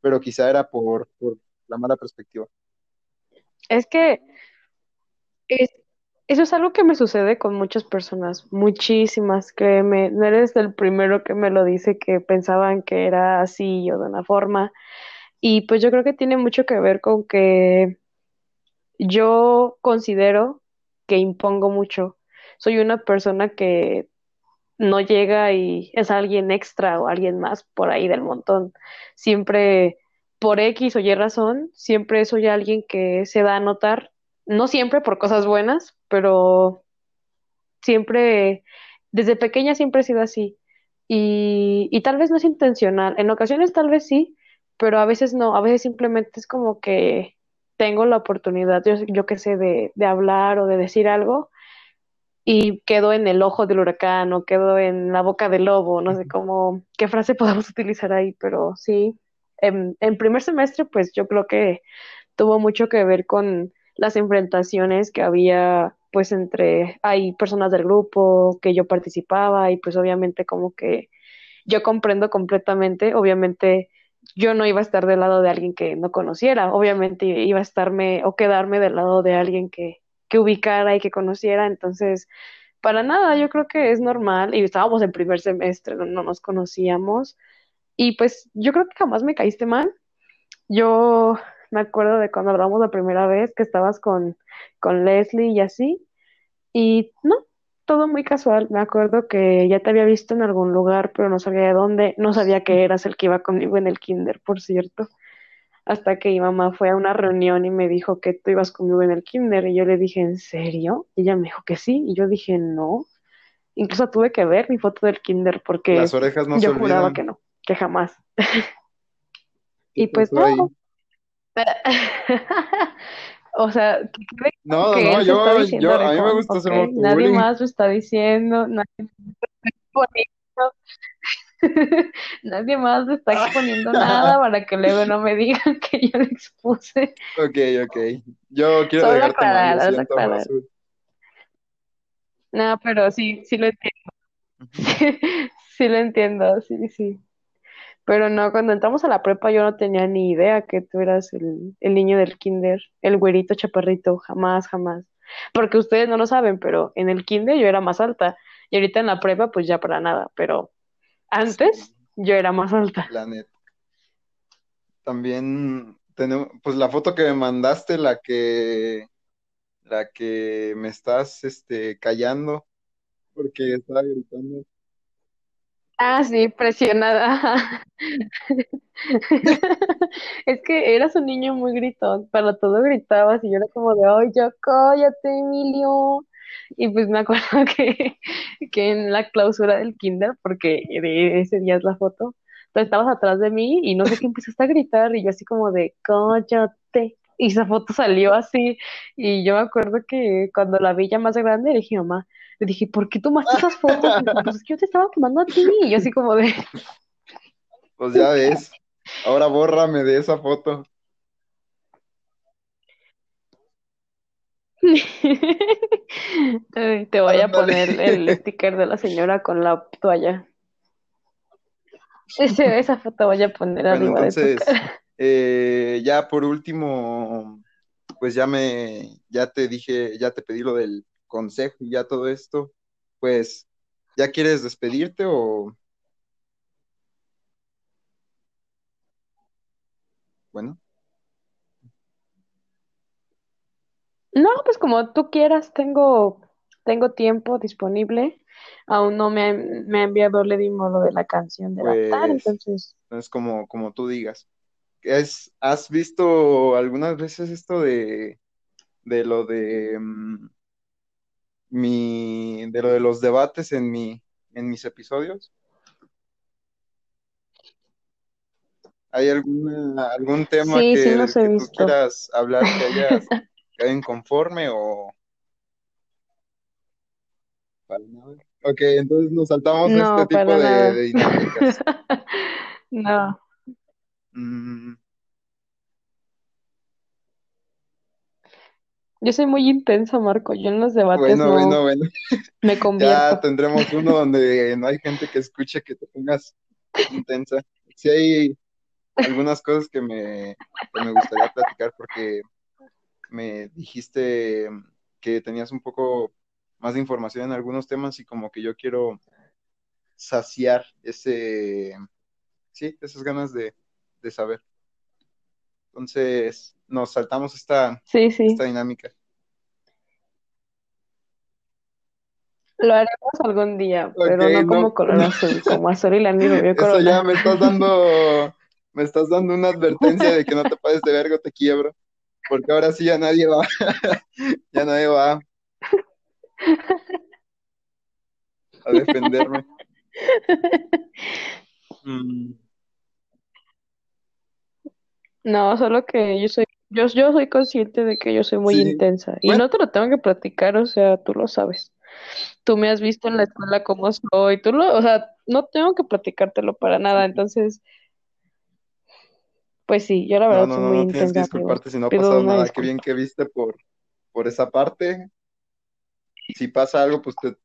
pero quizá era por, por la mala perspectiva. Es que es- eso es algo que me sucede con muchas personas, muchísimas, créeme. No eres el primero que me lo dice que pensaban que era así o de una forma. Y pues yo creo que tiene mucho que ver con que yo considero que impongo mucho. Soy una persona que no llega y es alguien extra o alguien más por ahí del montón. Siempre, por X o Y razón, siempre soy alguien que se da a notar, no siempre por cosas buenas, pero siempre, desde pequeña siempre he sido así. Y, y tal vez no es intencional, en ocasiones tal vez sí, pero a veces no, a veces simplemente es como que tengo la oportunidad, yo, yo qué sé, de, de hablar o de decir algo y quedo en el ojo del huracán o quedo en la boca del lobo, no sé cómo, qué frase [laughs] podemos utilizar ahí, pero sí, en, en primer semestre pues yo creo que tuvo mucho que ver con las enfrentaciones que había pues entre, hay personas del grupo que yo participaba y pues obviamente como que yo comprendo completamente, obviamente yo no iba a estar del lado de alguien que no conociera, obviamente iba a estarme o quedarme del lado de alguien que, que ubicara y que conociera, entonces para nada, yo creo que es normal y estábamos en primer semestre, no, no nos conocíamos y pues yo creo que jamás me caíste mal, yo me acuerdo de cuando hablamos la primera vez que estabas con, con Leslie y así, y no, todo muy casual. Me acuerdo que ya te había visto en algún lugar, pero no sabía de dónde, no sabía que eras el que iba conmigo en el kinder, por cierto. Hasta que mi mamá fue a una reunión y me dijo que tú ibas conmigo en el kinder, y yo le dije, ¿en serio? Y ella me dijo que sí, y yo dije, no. Incluso tuve que ver mi foto del kinder porque Las orejas no se yo juraba olvidan. que no, que jamás. ¿Qué [laughs] Y pues pasó ahí? [laughs] [laughs] O sea, que quede No, que no, yo, yo, a mí me gusta hacer ¿ok? Nadie más lo está diciendo, nadie más lo está exponiendo, [laughs] nadie más le está exponiendo nada para que luego no me digan que yo le expuse. Ok, ok. Yo quiero Solo dejarte mal, aclarar, siento, aclarar. No, pero sí, sí lo entiendo. [laughs] Sí, sí lo entiendo, sí, sí. Pero no, cuando entramos a la prepa yo no tenía ni idea que tú eras el, el niño del kinder, el güerito chaparrito, jamás, jamás. Porque ustedes no lo saben, pero en el kinder yo era más alta y ahorita en la prepa pues ya para nada, pero antes Sí, yo era más alta. la neta. También tenemos, pues la foto que me mandaste, la que, la que me estás, este, callando porque estaba gritando. Ah, sí, presionada. [laughs] Es que eras un niño muy gritón, para todo gritabas y yo era como de, ay, ya cállate, Emilio. Y pues me acuerdo [laughs] que, que en la clausura del kinder, porque de ese día es la foto, Entonces estabas atrás de mí y no sé qué empezaste a gritar y yo así como de, cállate. Y esa foto salió así y yo me acuerdo que cuando la vi ya más grande dije, mamá, le dije, ¿por qué tomaste esas fotos? Y dijo, pues es que yo te estaba tomando a ti. Y yo así como de, [laughs] Pues ya ves, ahora bórrame de esa foto. [laughs] Ay, te voy a poner el [laughs] sticker de la señora con la toalla. Ese- esa foto voy a poner Bueno, arriba de tu entonces, cara. eh, ya por último, pues ya me, ya te dije, ya te pedí lo del consejo y ya todo esto, pues, ¿ya quieres despedirte o, bueno, No, pues como tú quieras, tengo, tengo tiempo disponible. Aún no me, ha- me ha enviado Lady lo de la canción de pues, entonces, es como, como tú digas. Es, ¿has visto algunas veces esto de, de lo de mm, mi, de lo de los debates en mi, en mis episodios? ¿Hay alguna, algún tema sí, sí que, los he que tú quieras hablar que hayas [laughs] quedado inconforme o? Ok, entonces nos saltamos este No, tipo para de, de dinámicas. [laughs] No, Mm, yo soy muy intensa, Marco. Yo en los debates bueno, bueno, no bueno. [laughs] me Ya convierto. tendremos uno donde no hay gente que escuche que te pongas intensa. Sí hay algunas cosas que me, que me gustaría platicar porque me dijiste que tenías un poco más de información en algunos temas y como que yo quiero saciar ese, sí, esas ganas de, de saber. Entonces, nos saltamos esta, Sí, esta sí. dinámica. Lo haremos algún día, pero no no, como color [laughs] azul, como azul y la rubio eso ya corona. me estás dando, me estás dando una advertencia de que no te pases de vergo, te quiebro, porque ahora sí ya nadie va, [laughs] ya nadie va a defenderme. [laughs] Mm, No, solo que yo soy, yo, yo soy consciente de que yo soy muy sí, intensa y bueno, no te lo tengo que platicar, o sea, tú lo sabes. Tú me has visto en la escuela cómo soy, tú lo, o sea, no tengo que platicártelo para nada, entonces, pues sí, yo la verdad no, soy no, muy no tienes que disculparte si no ha pasado nada, qué bien disculpa. que viste por, por esa parte. Si pasa algo, pues te,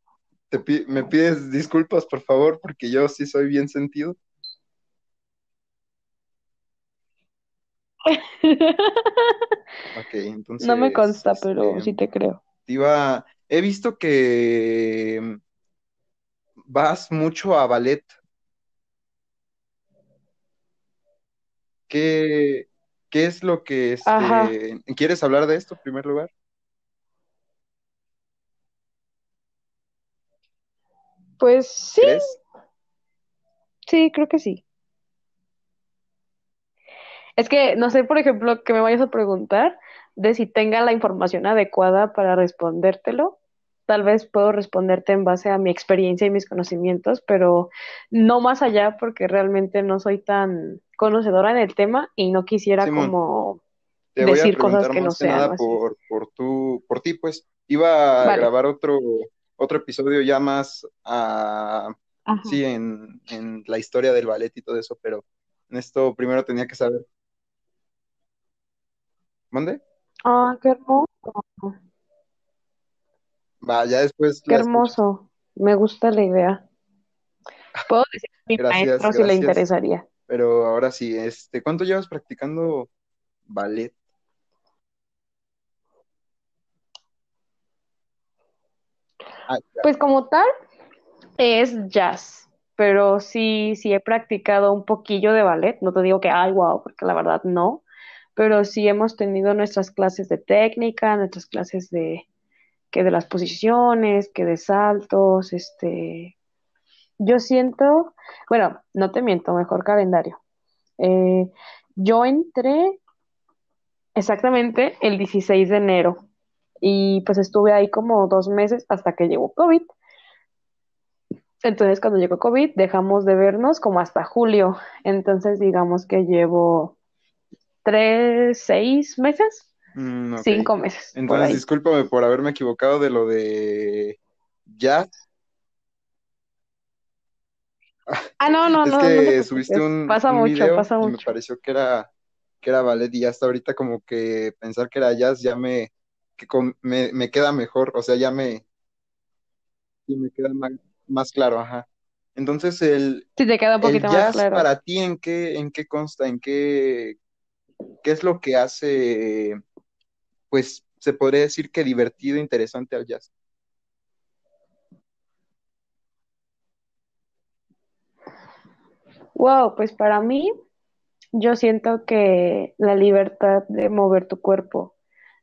te me pides disculpas, por favor, porque yo sí soy bien sentido. Ok, No me consta, pero este, sí te creo. iba, he visto que vas mucho a ballet. ¿Qué, qué es lo que, este, quieres hablar de esto en primer lugar? pues sí, ¿Crees? sí, creo que sí. Es que no sé, por ejemplo, que me vayas a preguntar de si tenga la información adecuada para respondértelo. Tal vez puedo responderte en base a mi experiencia y mis conocimientos, pero no más allá porque realmente no soy tan conocedora en el tema y no quisiera Simón, como te voy a decir cosas que no sean nada por, por tu, por ti, pues. Iba a Vale. grabar otro, otro episodio ya más a, Ajá. sí, en, en la historia del ballet y todo eso, pero en esto primero tenía que saber. ¿Mande? Ah, qué hermoso, Va, ya después qué hermoso. Me gusta la idea. Puedo decir a mi Gracias, maestro si le gracias. interesaría. Pero ahora sí, este, ¿cuánto llevas practicando ballet? Ah. Pues como tal, es jazz, pero sí, sí he practicado un poquillo de ballet. No te digo que, ay, wow, porque la verdad no, pero sí hemos tenido nuestras clases de técnica, nuestras clases de que de las posiciones, que de saltos, este, yo siento, bueno, no te miento, mejor calendario. Eh, yo entré exactamente el 16 de enero y pues estuve ahí como dos meses hasta que llegó COVID. Entonces, cuando llegó COVID, dejamos de vernos como hasta julio. Entonces, digamos que llevo tres, seis meses, Mm, cinco meses Entonces, discúlpame por haberme equivocado de lo de jazz. Ah, no, no, [laughs] Es no, no que subiste preocupes. un, Pasa un mucho, video pasa y me mucho. pareció que era, que era ballet y hasta ahorita como que pensar que era jazz ya me, que con- me, me queda mejor, o sea, ya me, sí me queda más, más claro, ajá. Entonces, el, Si te queda un el poquito más jazz claro. para ti, ¿en qué, en qué consta? ¿En qué, qué es lo que hace, pues, se podría decir que divertido, interesante al jazz? Wow, pues para mí, yo siento que la libertad de mover tu cuerpo.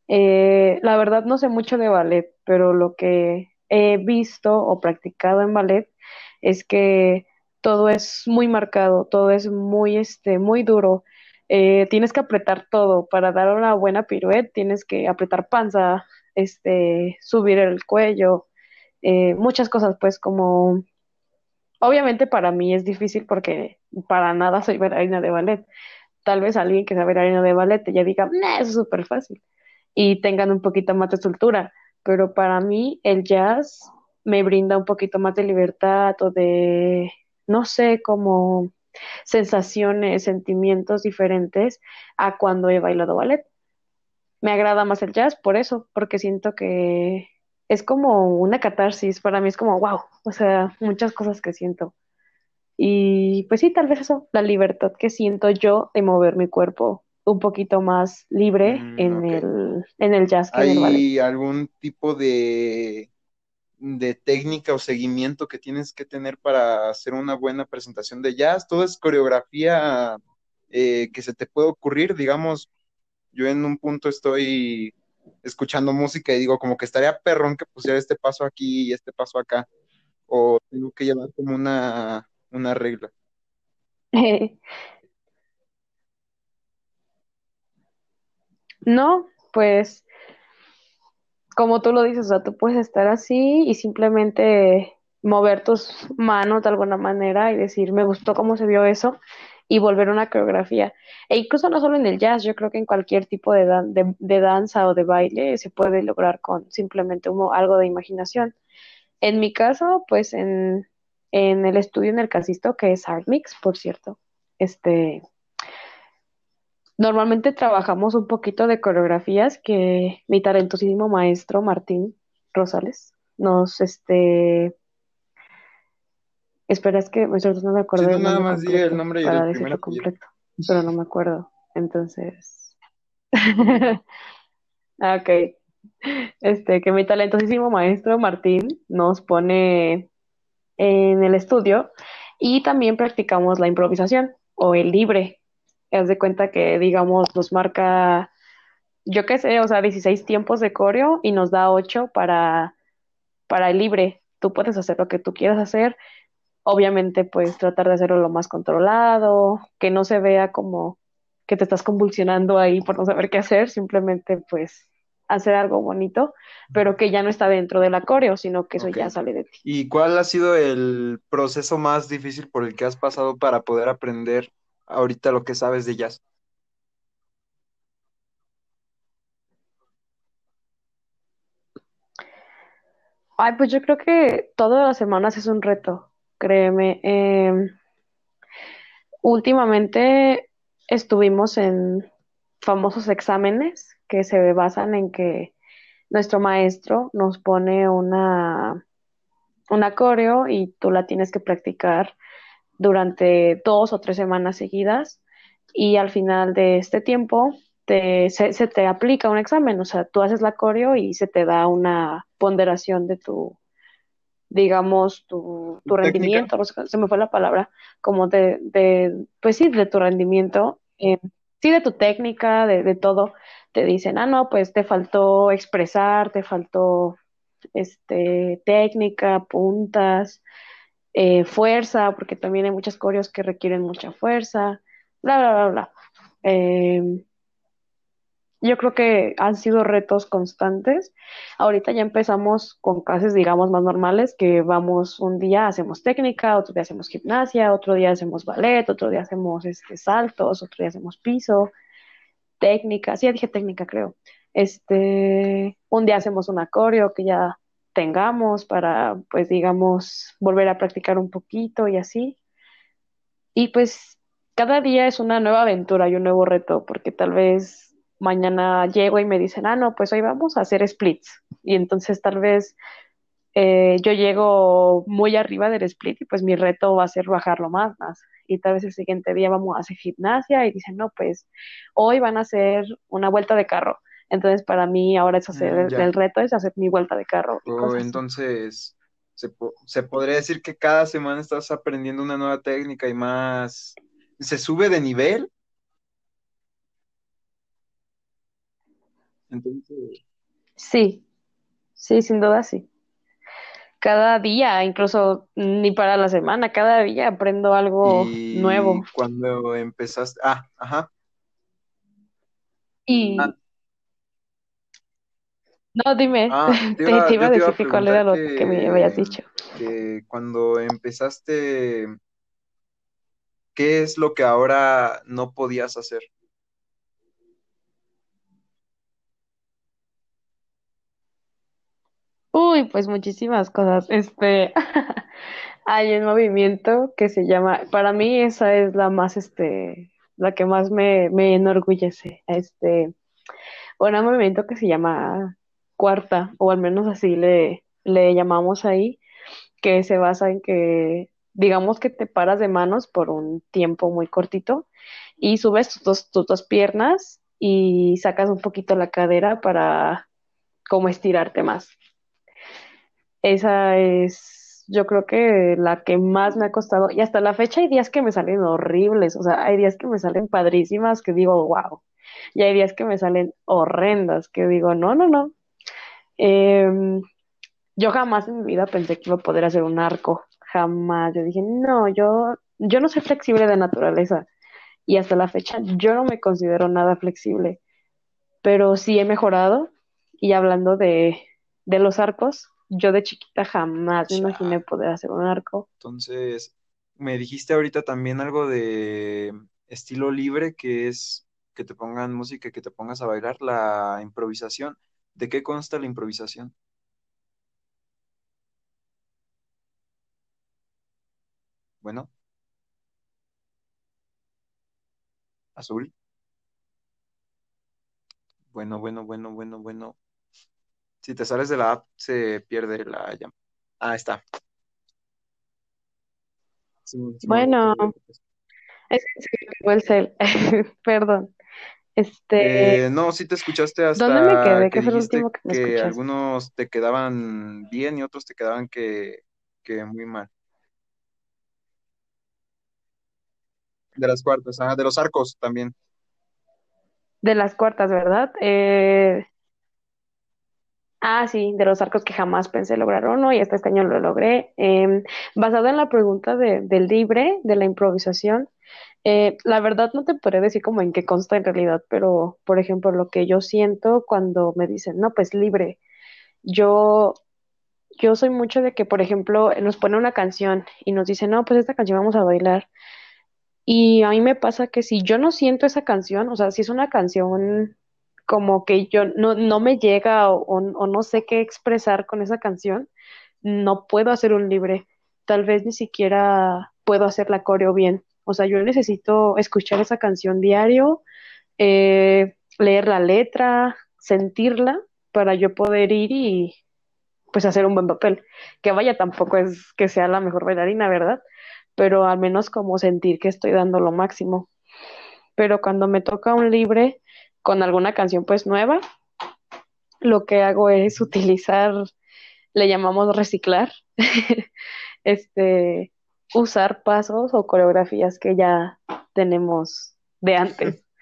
Eh, la verdad no sé mucho de ballet, pero lo que he visto o practicado en ballet es que todo es muy marcado, todo es muy, este, muy duro. Eh, tienes que apretar todo para dar una buena pirueta, tienes que apretar panza, este, subir el cuello, eh, muchas cosas, pues como obviamente para mí es difícil porque para nada soy bailarina de ballet. Tal vez alguien que sea bailarina de ballet ya diga, nah, eso es súper fácil y tengan un poquito más de soltura. Pero para mí el jazz me brinda un poquito más de libertad o de, no sé, como sensaciones, sentimientos diferentes a cuando he bailado ballet. Me agrada más el jazz por eso, porque siento que es como una catarsis. Para mí es como, wow, o sea, muchas cosas que siento. Y pues sí, tal vez eso, la libertad que siento yo de mover mi cuerpo un poquito más libre Mm, en el, en el jazz que en el ballet. ¿Hay algún tipo de, de técnica o seguimiento que tienes que tener para hacer una buena presentación de jazz? Todo es coreografía eh, que se te puede ocurrir, digamos, yo en un punto estoy escuchando música y digo como que estaría perrón que pusiera este paso aquí y este paso acá, o tengo que llevar como una, una regla. [laughs] No, pues como tú lo dices, o sea, tú puedes estar así y simplemente mover tus manos de alguna manera y decir, me gustó cómo se vio eso y volver una coreografía. E incluso no solo en el jazz, yo creo que en cualquier tipo de, dan- de, de danza o de baile se puede lograr con simplemente un- algo de imaginación. En mi caso, pues en, en el estudio en el Casisto, que es Art Mix, por cierto, este, normalmente trabajamos un poquito de coreografías que mi talentosísimo maestro Martín Rosales nos, este, espera, es que me estoy tratando de Si acordar no, el nada más di el nombre y para decirlo completo, pero no me acuerdo. Entonces, [laughs] ah, ok, este, que mi talentosísimo maestro Martín nos pone en el estudio y también practicamos la improvisación o el libre. Haz de cuenta que, digamos, nos marca, yo qué sé, o sea, 16 tiempos de coreo y nos da 8 para, para el libre. Tú puedes hacer lo que tú quieras hacer. Obviamente, pues tratar de hacerlo lo más controlado, que no se vea como que te estás convulsionando ahí por no saber qué hacer, simplemente pues hacer algo bonito, pero que ya no está dentro del coreo, sino que eso ya sale de ti. ¿Y cuál ha sido el proceso más difícil por el que has pasado para poder aprender ahorita lo que sabes de jazz? Ay, pues yo creo que todas las semanas es un reto, créeme. Em, últimamente estuvimos en famosos exámenes que se basan en que nuestro maestro nos pone una, una coreo y tú la tienes que practicar durante dos o tres semanas seguidas y al final de este tiempo te, se, se te aplica un examen, o sea, tú haces la coreo y se te da una ponderación de tu digamos, tu, tu rendimiento, no sé, se me fue la palabra, como de, de pues sí, de tu rendimiento, eh, sí, de tu técnica, de, de todo, te dicen, ah, no, pues te faltó expresar, te faltó este, técnica, puntas, eh, fuerza, porque también hay muchas coreos que requieren mucha fuerza, bla, bla, bla, bla. Eh, yo creo que han sido retos constantes. Ahorita ya empezamos con clases, digamos, más normales, que vamos un día hacemos técnica, otro día hacemos gimnasia, otro día hacemos ballet, otro día hacemos este, saltos, otro día hacemos piso, técnica, sí, ya dije técnica, creo. Este, un día hacemos un coreo que ya tengamos para, pues, digamos, volver a practicar un poquito y así. Y pues cada día es una nueva aventura y un nuevo reto, porque tal vez mañana llego y me dicen, ah, no, pues hoy vamos a hacer splits. Y entonces tal vez eh, yo llego muy arriba del split y pues mi reto va a ser bajarlo más, más. Y tal vez el siguiente día vamos a hacer gimnasia y dicen, no, pues hoy van a hacer una vuelta de carro. Entonces para mí ahora es hacer, Mm, el, ya. el reto es hacer mi vuelta de carro y O cosas así. entonces, se, po- se podría decir que cada semana estás aprendiendo una nueva técnica y más, se sube de nivel. Entonces, Sí, sí, sin duda sí. Cada día, incluso ni para la semana, cada día aprendo algo y nuevo. cuando empezaste, ah, ajá, ah, Y no, dime, ah, [laughs] te iba, a yo te iba a decir que cuál era lo que me habías dicho. que cuando empezaste, ¿qué es lo que ahora no podías hacer? Uy, pues muchísimas cosas. Este, [laughs] hay un movimiento que se llama, para mí esa es la más, este, la que más me, me enorgullece. Este, bueno, un movimiento que se llama cuarta, o al menos así le, le llamamos ahí, que se basa en que, digamos que te paras de manos por un tiempo muy cortito y subes tus dos, tus dos piernas y sacas un poquito la cadera para como estirarte más. Esa es, yo creo que la que más me ha costado. Y hasta la fecha hay días que me salen horribles, o sea, hay días que me salen padrísimas que digo, wow. Y hay días que me salen horrendas que digo, no, no, no. Em, yo jamás en mi vida pensé que iba a poder hacer un arco. Jamás. Yo dije, no, yo, yo no soy flexible de naturaleza. Y hasta la fecha yo no me considero nada flexible. Pero sí he mejorado. Y hablando de, de los arcos, yo de chiquita jamás me imaginé poder hacer un arco. Entonces, me dijiste ahorita también algo de estilo libre, que es que te pongan música, que te pongas a bailar, la improvisación. ¿De qué consta la improvisación? Bueno, azul. Bueno, bueno, bueno, bueno, bueno. Si te sales de la app, se pierde la llama. Ah, está. Bueno, es. [laughs] Perdón. Este, Eh, no, sí te escuchaste ¿dónde me hasta quedé? que ¿Qué fue dijiste último que me que escuchaste? algunos te quedaban bien y otros te quedaban que, que muy mal. De las cuartas, ah, de los arcos también. De las cuartas, ¿verdad? Eh, ah, sí, de los arcos que jamás pensé lograr uno y este, este año lo logré. Eh, basado en la pregunta de, del libre, de la improvisación, eh, la verdad no te podría decir como en qué consta en realidad, pero por ejemplo, lo que yo siento cuando me dicen, no, pues libre, yo, yo soy mucho de que, por ejemplo, nos pone una canción y nos dicen, no, pues esta canción vamos a bailar. Y a mí me pasa que si yo no siento esa canción, o sea, si es una canción como que yo no, no me llega o- o no sé qué expresar con esa canción, no puedo hacer un libre. Tal vez ni siquiera puedo hacer la coreo bien. O sea, yo necesito escuchar esa canción diario, eh, leer la letra, sentirla para yo poder ir y pues hacer un buen papel. Que vaya, tampoco es que sea la mejor bailarina, ¿verdad? Pero al menos como sentir que estoy dando lo máximo. Pero cuando me toca un libre con alguna canción pues nueva, lo que hago es utilizar, le llamamos reciclar, [laughs] este, usar pasos o coreografías que ya tenemos de antes. [laughs]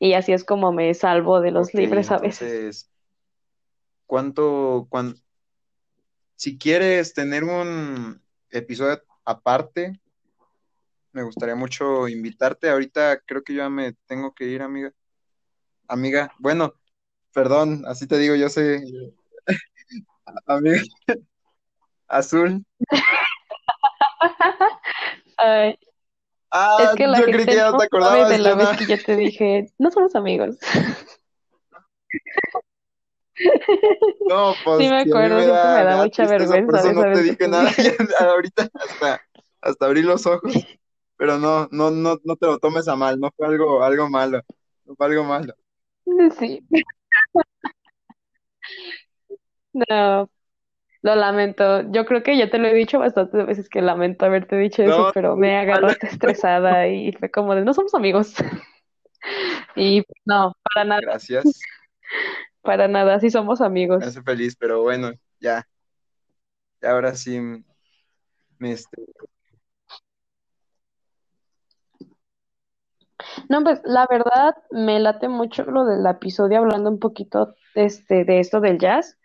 Y así es como me salvo de los libres a veces. entonces, ¿cuánto, cuán- si quieres tener un episodio aparte, me gustaría mucho invitarte. Ahorita creo que yo ya me tengo que ir, amiga. Amiga, bueno, perdón, así te digo, yo soy [laughs] amigo [laughs] azul. Ay, es Ah, que la yo creí que gente ya no te sabe de acordabas, la vez que yo te dije, no somos amigos. No, Sí pues me a mí acuerdo, me siempre me da, me da mucha tristeza, por vergüenza eso no te dije nada, [laughs] ahorita hasta, hasta abrí los ojos, [laughs] pero no, no, no, no te lo tomes a mal, no fue algo, algo malo, no fue algo malo. Sí, [laughs] no, lo lamento. Yo creo que ya te lo he dicho bastantes veces que lamento haberte dicho eso, pero me agarraste estresada y fue como de, no somos amigos. [laughs] Y no, para nada, Gracias, [laughs] para nada, sí somos me amigos. hace feliz, pero bueno, ya, ya ahora sí, me, este, No, pues la verdad me late mucho lo del episodio hablando un poquito este, de esto del jazz.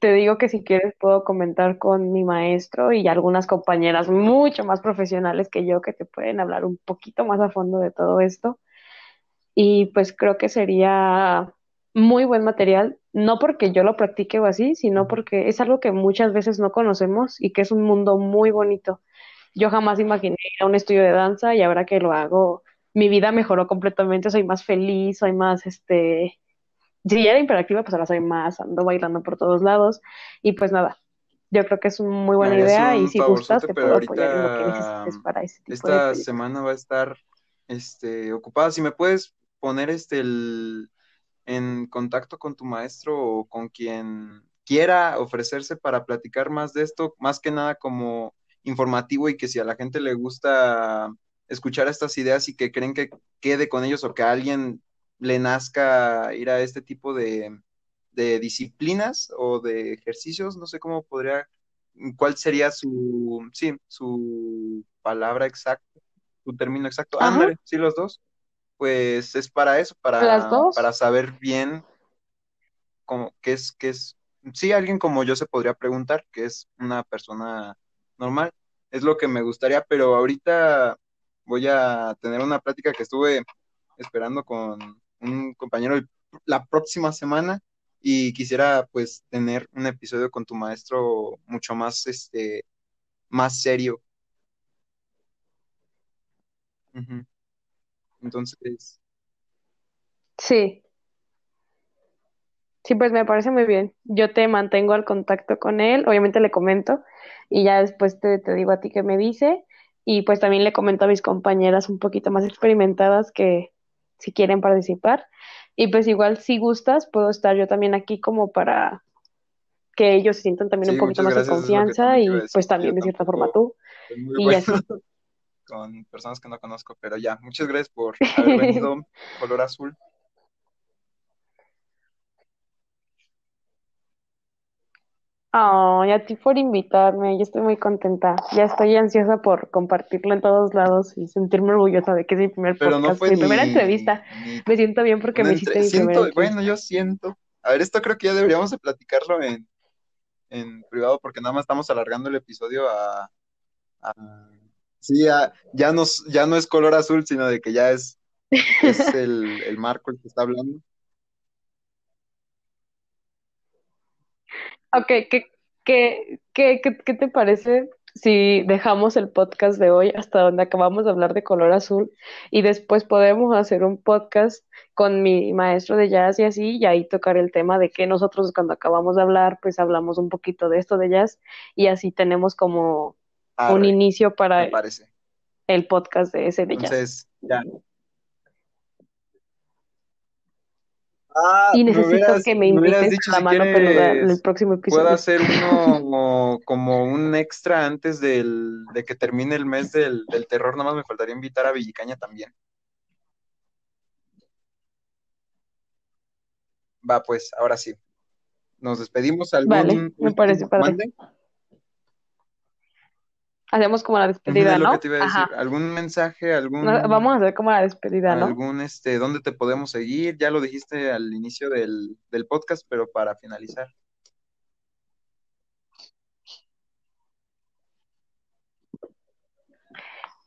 Te digo que si quieres puedo comentar con mi maestro y algunas compañeras mucho más profesionales que yo que te pueden hablar un poquito más a fondo de todo esto. Y pues creo que sería muy buen material, no porque yo lo practique o así, sino porque es algo que muchas veces no conocemos y que es un mundo muy bonito. Yo jamás imaginé ir a un estudio de danza y ahora que lo hago, mi vida mejoró completamente, soy más feliz, soy más, este, si ya era hiperactiva, pues ahora soy más, ando bailando por todos lados. Y pues nada, yo creo que es una muy buena idea y si gustas te puedo apoyar en lo que ahorita, necesites para ese tipo de esta semana va a estar, este, ocupada, si me puedes poner, este, el en contacto con tu maestro o con quien quiera ofrecerse para platicar más de esto, más que nada como informativo y que si a la gente le gusta escuchar estas ideas y que creen que quede con ellos o que alguien le nazca ir a este tipo de, de disciplinas o de ejercicios, no sé cómo podría, cuál sería su, sí, su palabra exacta, su término exacto. Ajá, Ándale, sí, los dos pues es para eso, las para, para saber bien cómo, qué es, qué es. Sí, alguien como yo se podría preguntar, que es una persona normal, es lo que me gustaría, pero ahorita voy a tener una plática que estuve esperando con un compañero la próxima semana y quisiera pues tener un episodio con tu maestro mucho más, este, más serio. Entonces, Sí. Sí, pues me parece muy bien. Yo te mantengo al contacto con él, obviamente le comento y ya después te, te digo a ti qué me dice y pues también le comento a mis compañeras un poquito más experimentadas que si quieren participar y pues igual si gustas puedo estar yo también aquí como para que ellos se sientan también un poquito más que confianza y pues yo también de cierta forma tú y bueno así. [laughs] con personas que no conozco, pero ya, muchas gracias por haber venido, [laughs] Color Azul. Ay, a ti por invitarme, yo estoy muy contenta. Ya estoy ansiosa por compartirlo en todos lados y sentirme orgullosa de que es mi primer Pero no podcast, fue mi primera entrevista. ni Me siento bien porque me entre... hiciste mi primera Siento, bueno, yo siento. A ver, esto creo que ya deberíamos de platicarlo en, en privado porque nada más estamos alargando el episodio a... a- Sí, a- ya, no, s- ya no es color azul, sino de que ya es, es [laughs] el, el Marco el que está hablando. Ok, ¿qué, qué, qué, qué, qué te parece si dejamos el podcast de hoy hasta donde acabamos de hablar de color azul y después podemos hacer un podcast con mi maestro de jazz y así, y ahí tocar el tema de que nosotros cuando acabamos de hablar, pues hablamos un poquito de esto de jazz y así tenemos como un Arre, inicio para el podcast de ese de jazz. Entonces, ya. Ah, Y me necesito hubieras, que me me invites a la si mano peluda en el próximo puedo episodio. hacer [laughs] uno como un extra antes del, de que termine el mes del, del terror. Nada más me faltaría invitar a Villicaña también. Va, pues, ahora sí. Nos despedimos. Vale, ¿Algún me parece padre. ¿Mande? Hacemos como la Es despedida, que ¿no? te iba a decir. Ajá. ¿Algún mensaje, No, Vamos a algún, hacer como la despedida, ¿no? algún, este, dónde te podemos seguir? Ya lo dijiste al inicio del, del podcast, pero para finalizar.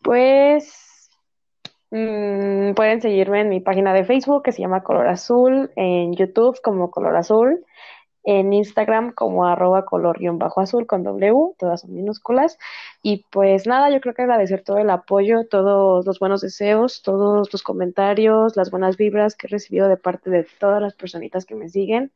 Pues Mm, pueden seguirme en mi página de Facebook que se llama Color Azul, en YouTube como Color Azul, en Instagram como arroba color-azul con W, todas son minúsculas. Y pues nada, yo creo que agradecer todo el apoyo, todos los buenos deseos, todos los comentarios, las buenas vibras que he recibido de parte de todas las personitas que me siguen.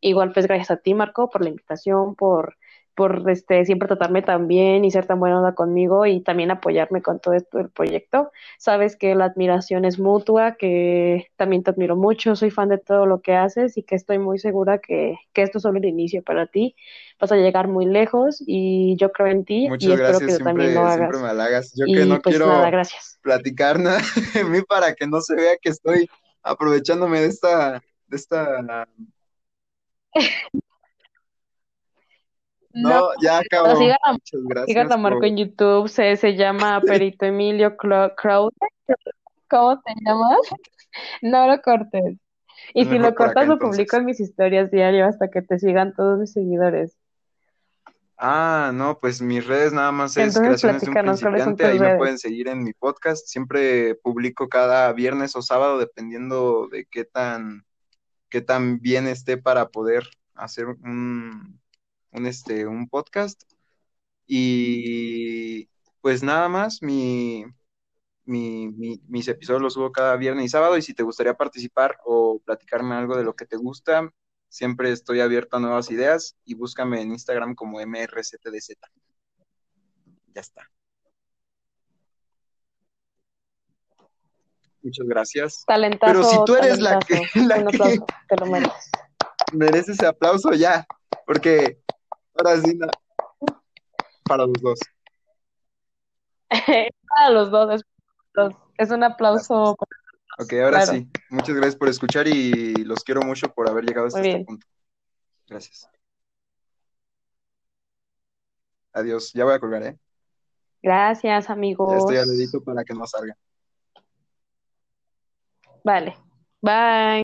Igual pues gracias a ti, Marco, por la invitación, por por este, siempre tratarme tan bien y ser tan buena onda conmigo y también apoyarme con todo esto del proyecto. Sabes que la admiración es mutua, que también te admiro mucho, soy fan de todo lo que haces y que estoy muy segura que, que esto es solo el inicio para ti. Vas a llegar muy lejos y yo creo en ti Muchas y espero gracias, que tú también lo siempre, hagas. siempre me halagas. Yo Y que no pues quiero nada, gracias. platicar nada [laughs] de mí para que no se vea que estoy aprovechándome de esta, de esta. [laughs] No, No, ya acabó. sigan a, Muchas sigan a Marco por. en YouTube, se, se llama [laughs] Perito Emilio Cro- Crowder. ¿Cómo te llamas? [laughs] No lo cortes. Y si lo acá cortas, lo publico en mis historias diario hasta que te sigan todos mis seguidores. Ah, no, pues mis redes nada más es Entonces, Creaciones de un Principiante. Ahí me pueden seguir en mi podcast. Siempre publico cada viernes o sábado, dependiendo de qué tan, qué tan bien esté para poder hacer un, un, este, un podcast. Y pues nada más, mi, mi- mi- mis episodios los subo cada viernes y sábado. Y si te gustaría participar o platicarme algo de lo que te gusta, siempre estoy abierto a nuevas ideas y búscame en Instagram como MRCTDZ. Ya está. Muchas gracias. Pero si Talentazo, tú eres la que, talentazo. [laughs] la Un que aplauso, te lo mereces. merece ese aplauso, ya. Porque ahora sí, no, para los dos. [laughs] Para los dos, es, los- es un aplauso. Ok, ahora Claro, sí. Muchas gracias por escuchar y los quiero mucho por haber llegado hasta muy este bien. punto. Gracias. Adiós. Ya voy a colgar, ¿eh? Gracias, Ya estoy al amigos. dedito para que no salga. Vale. Bye.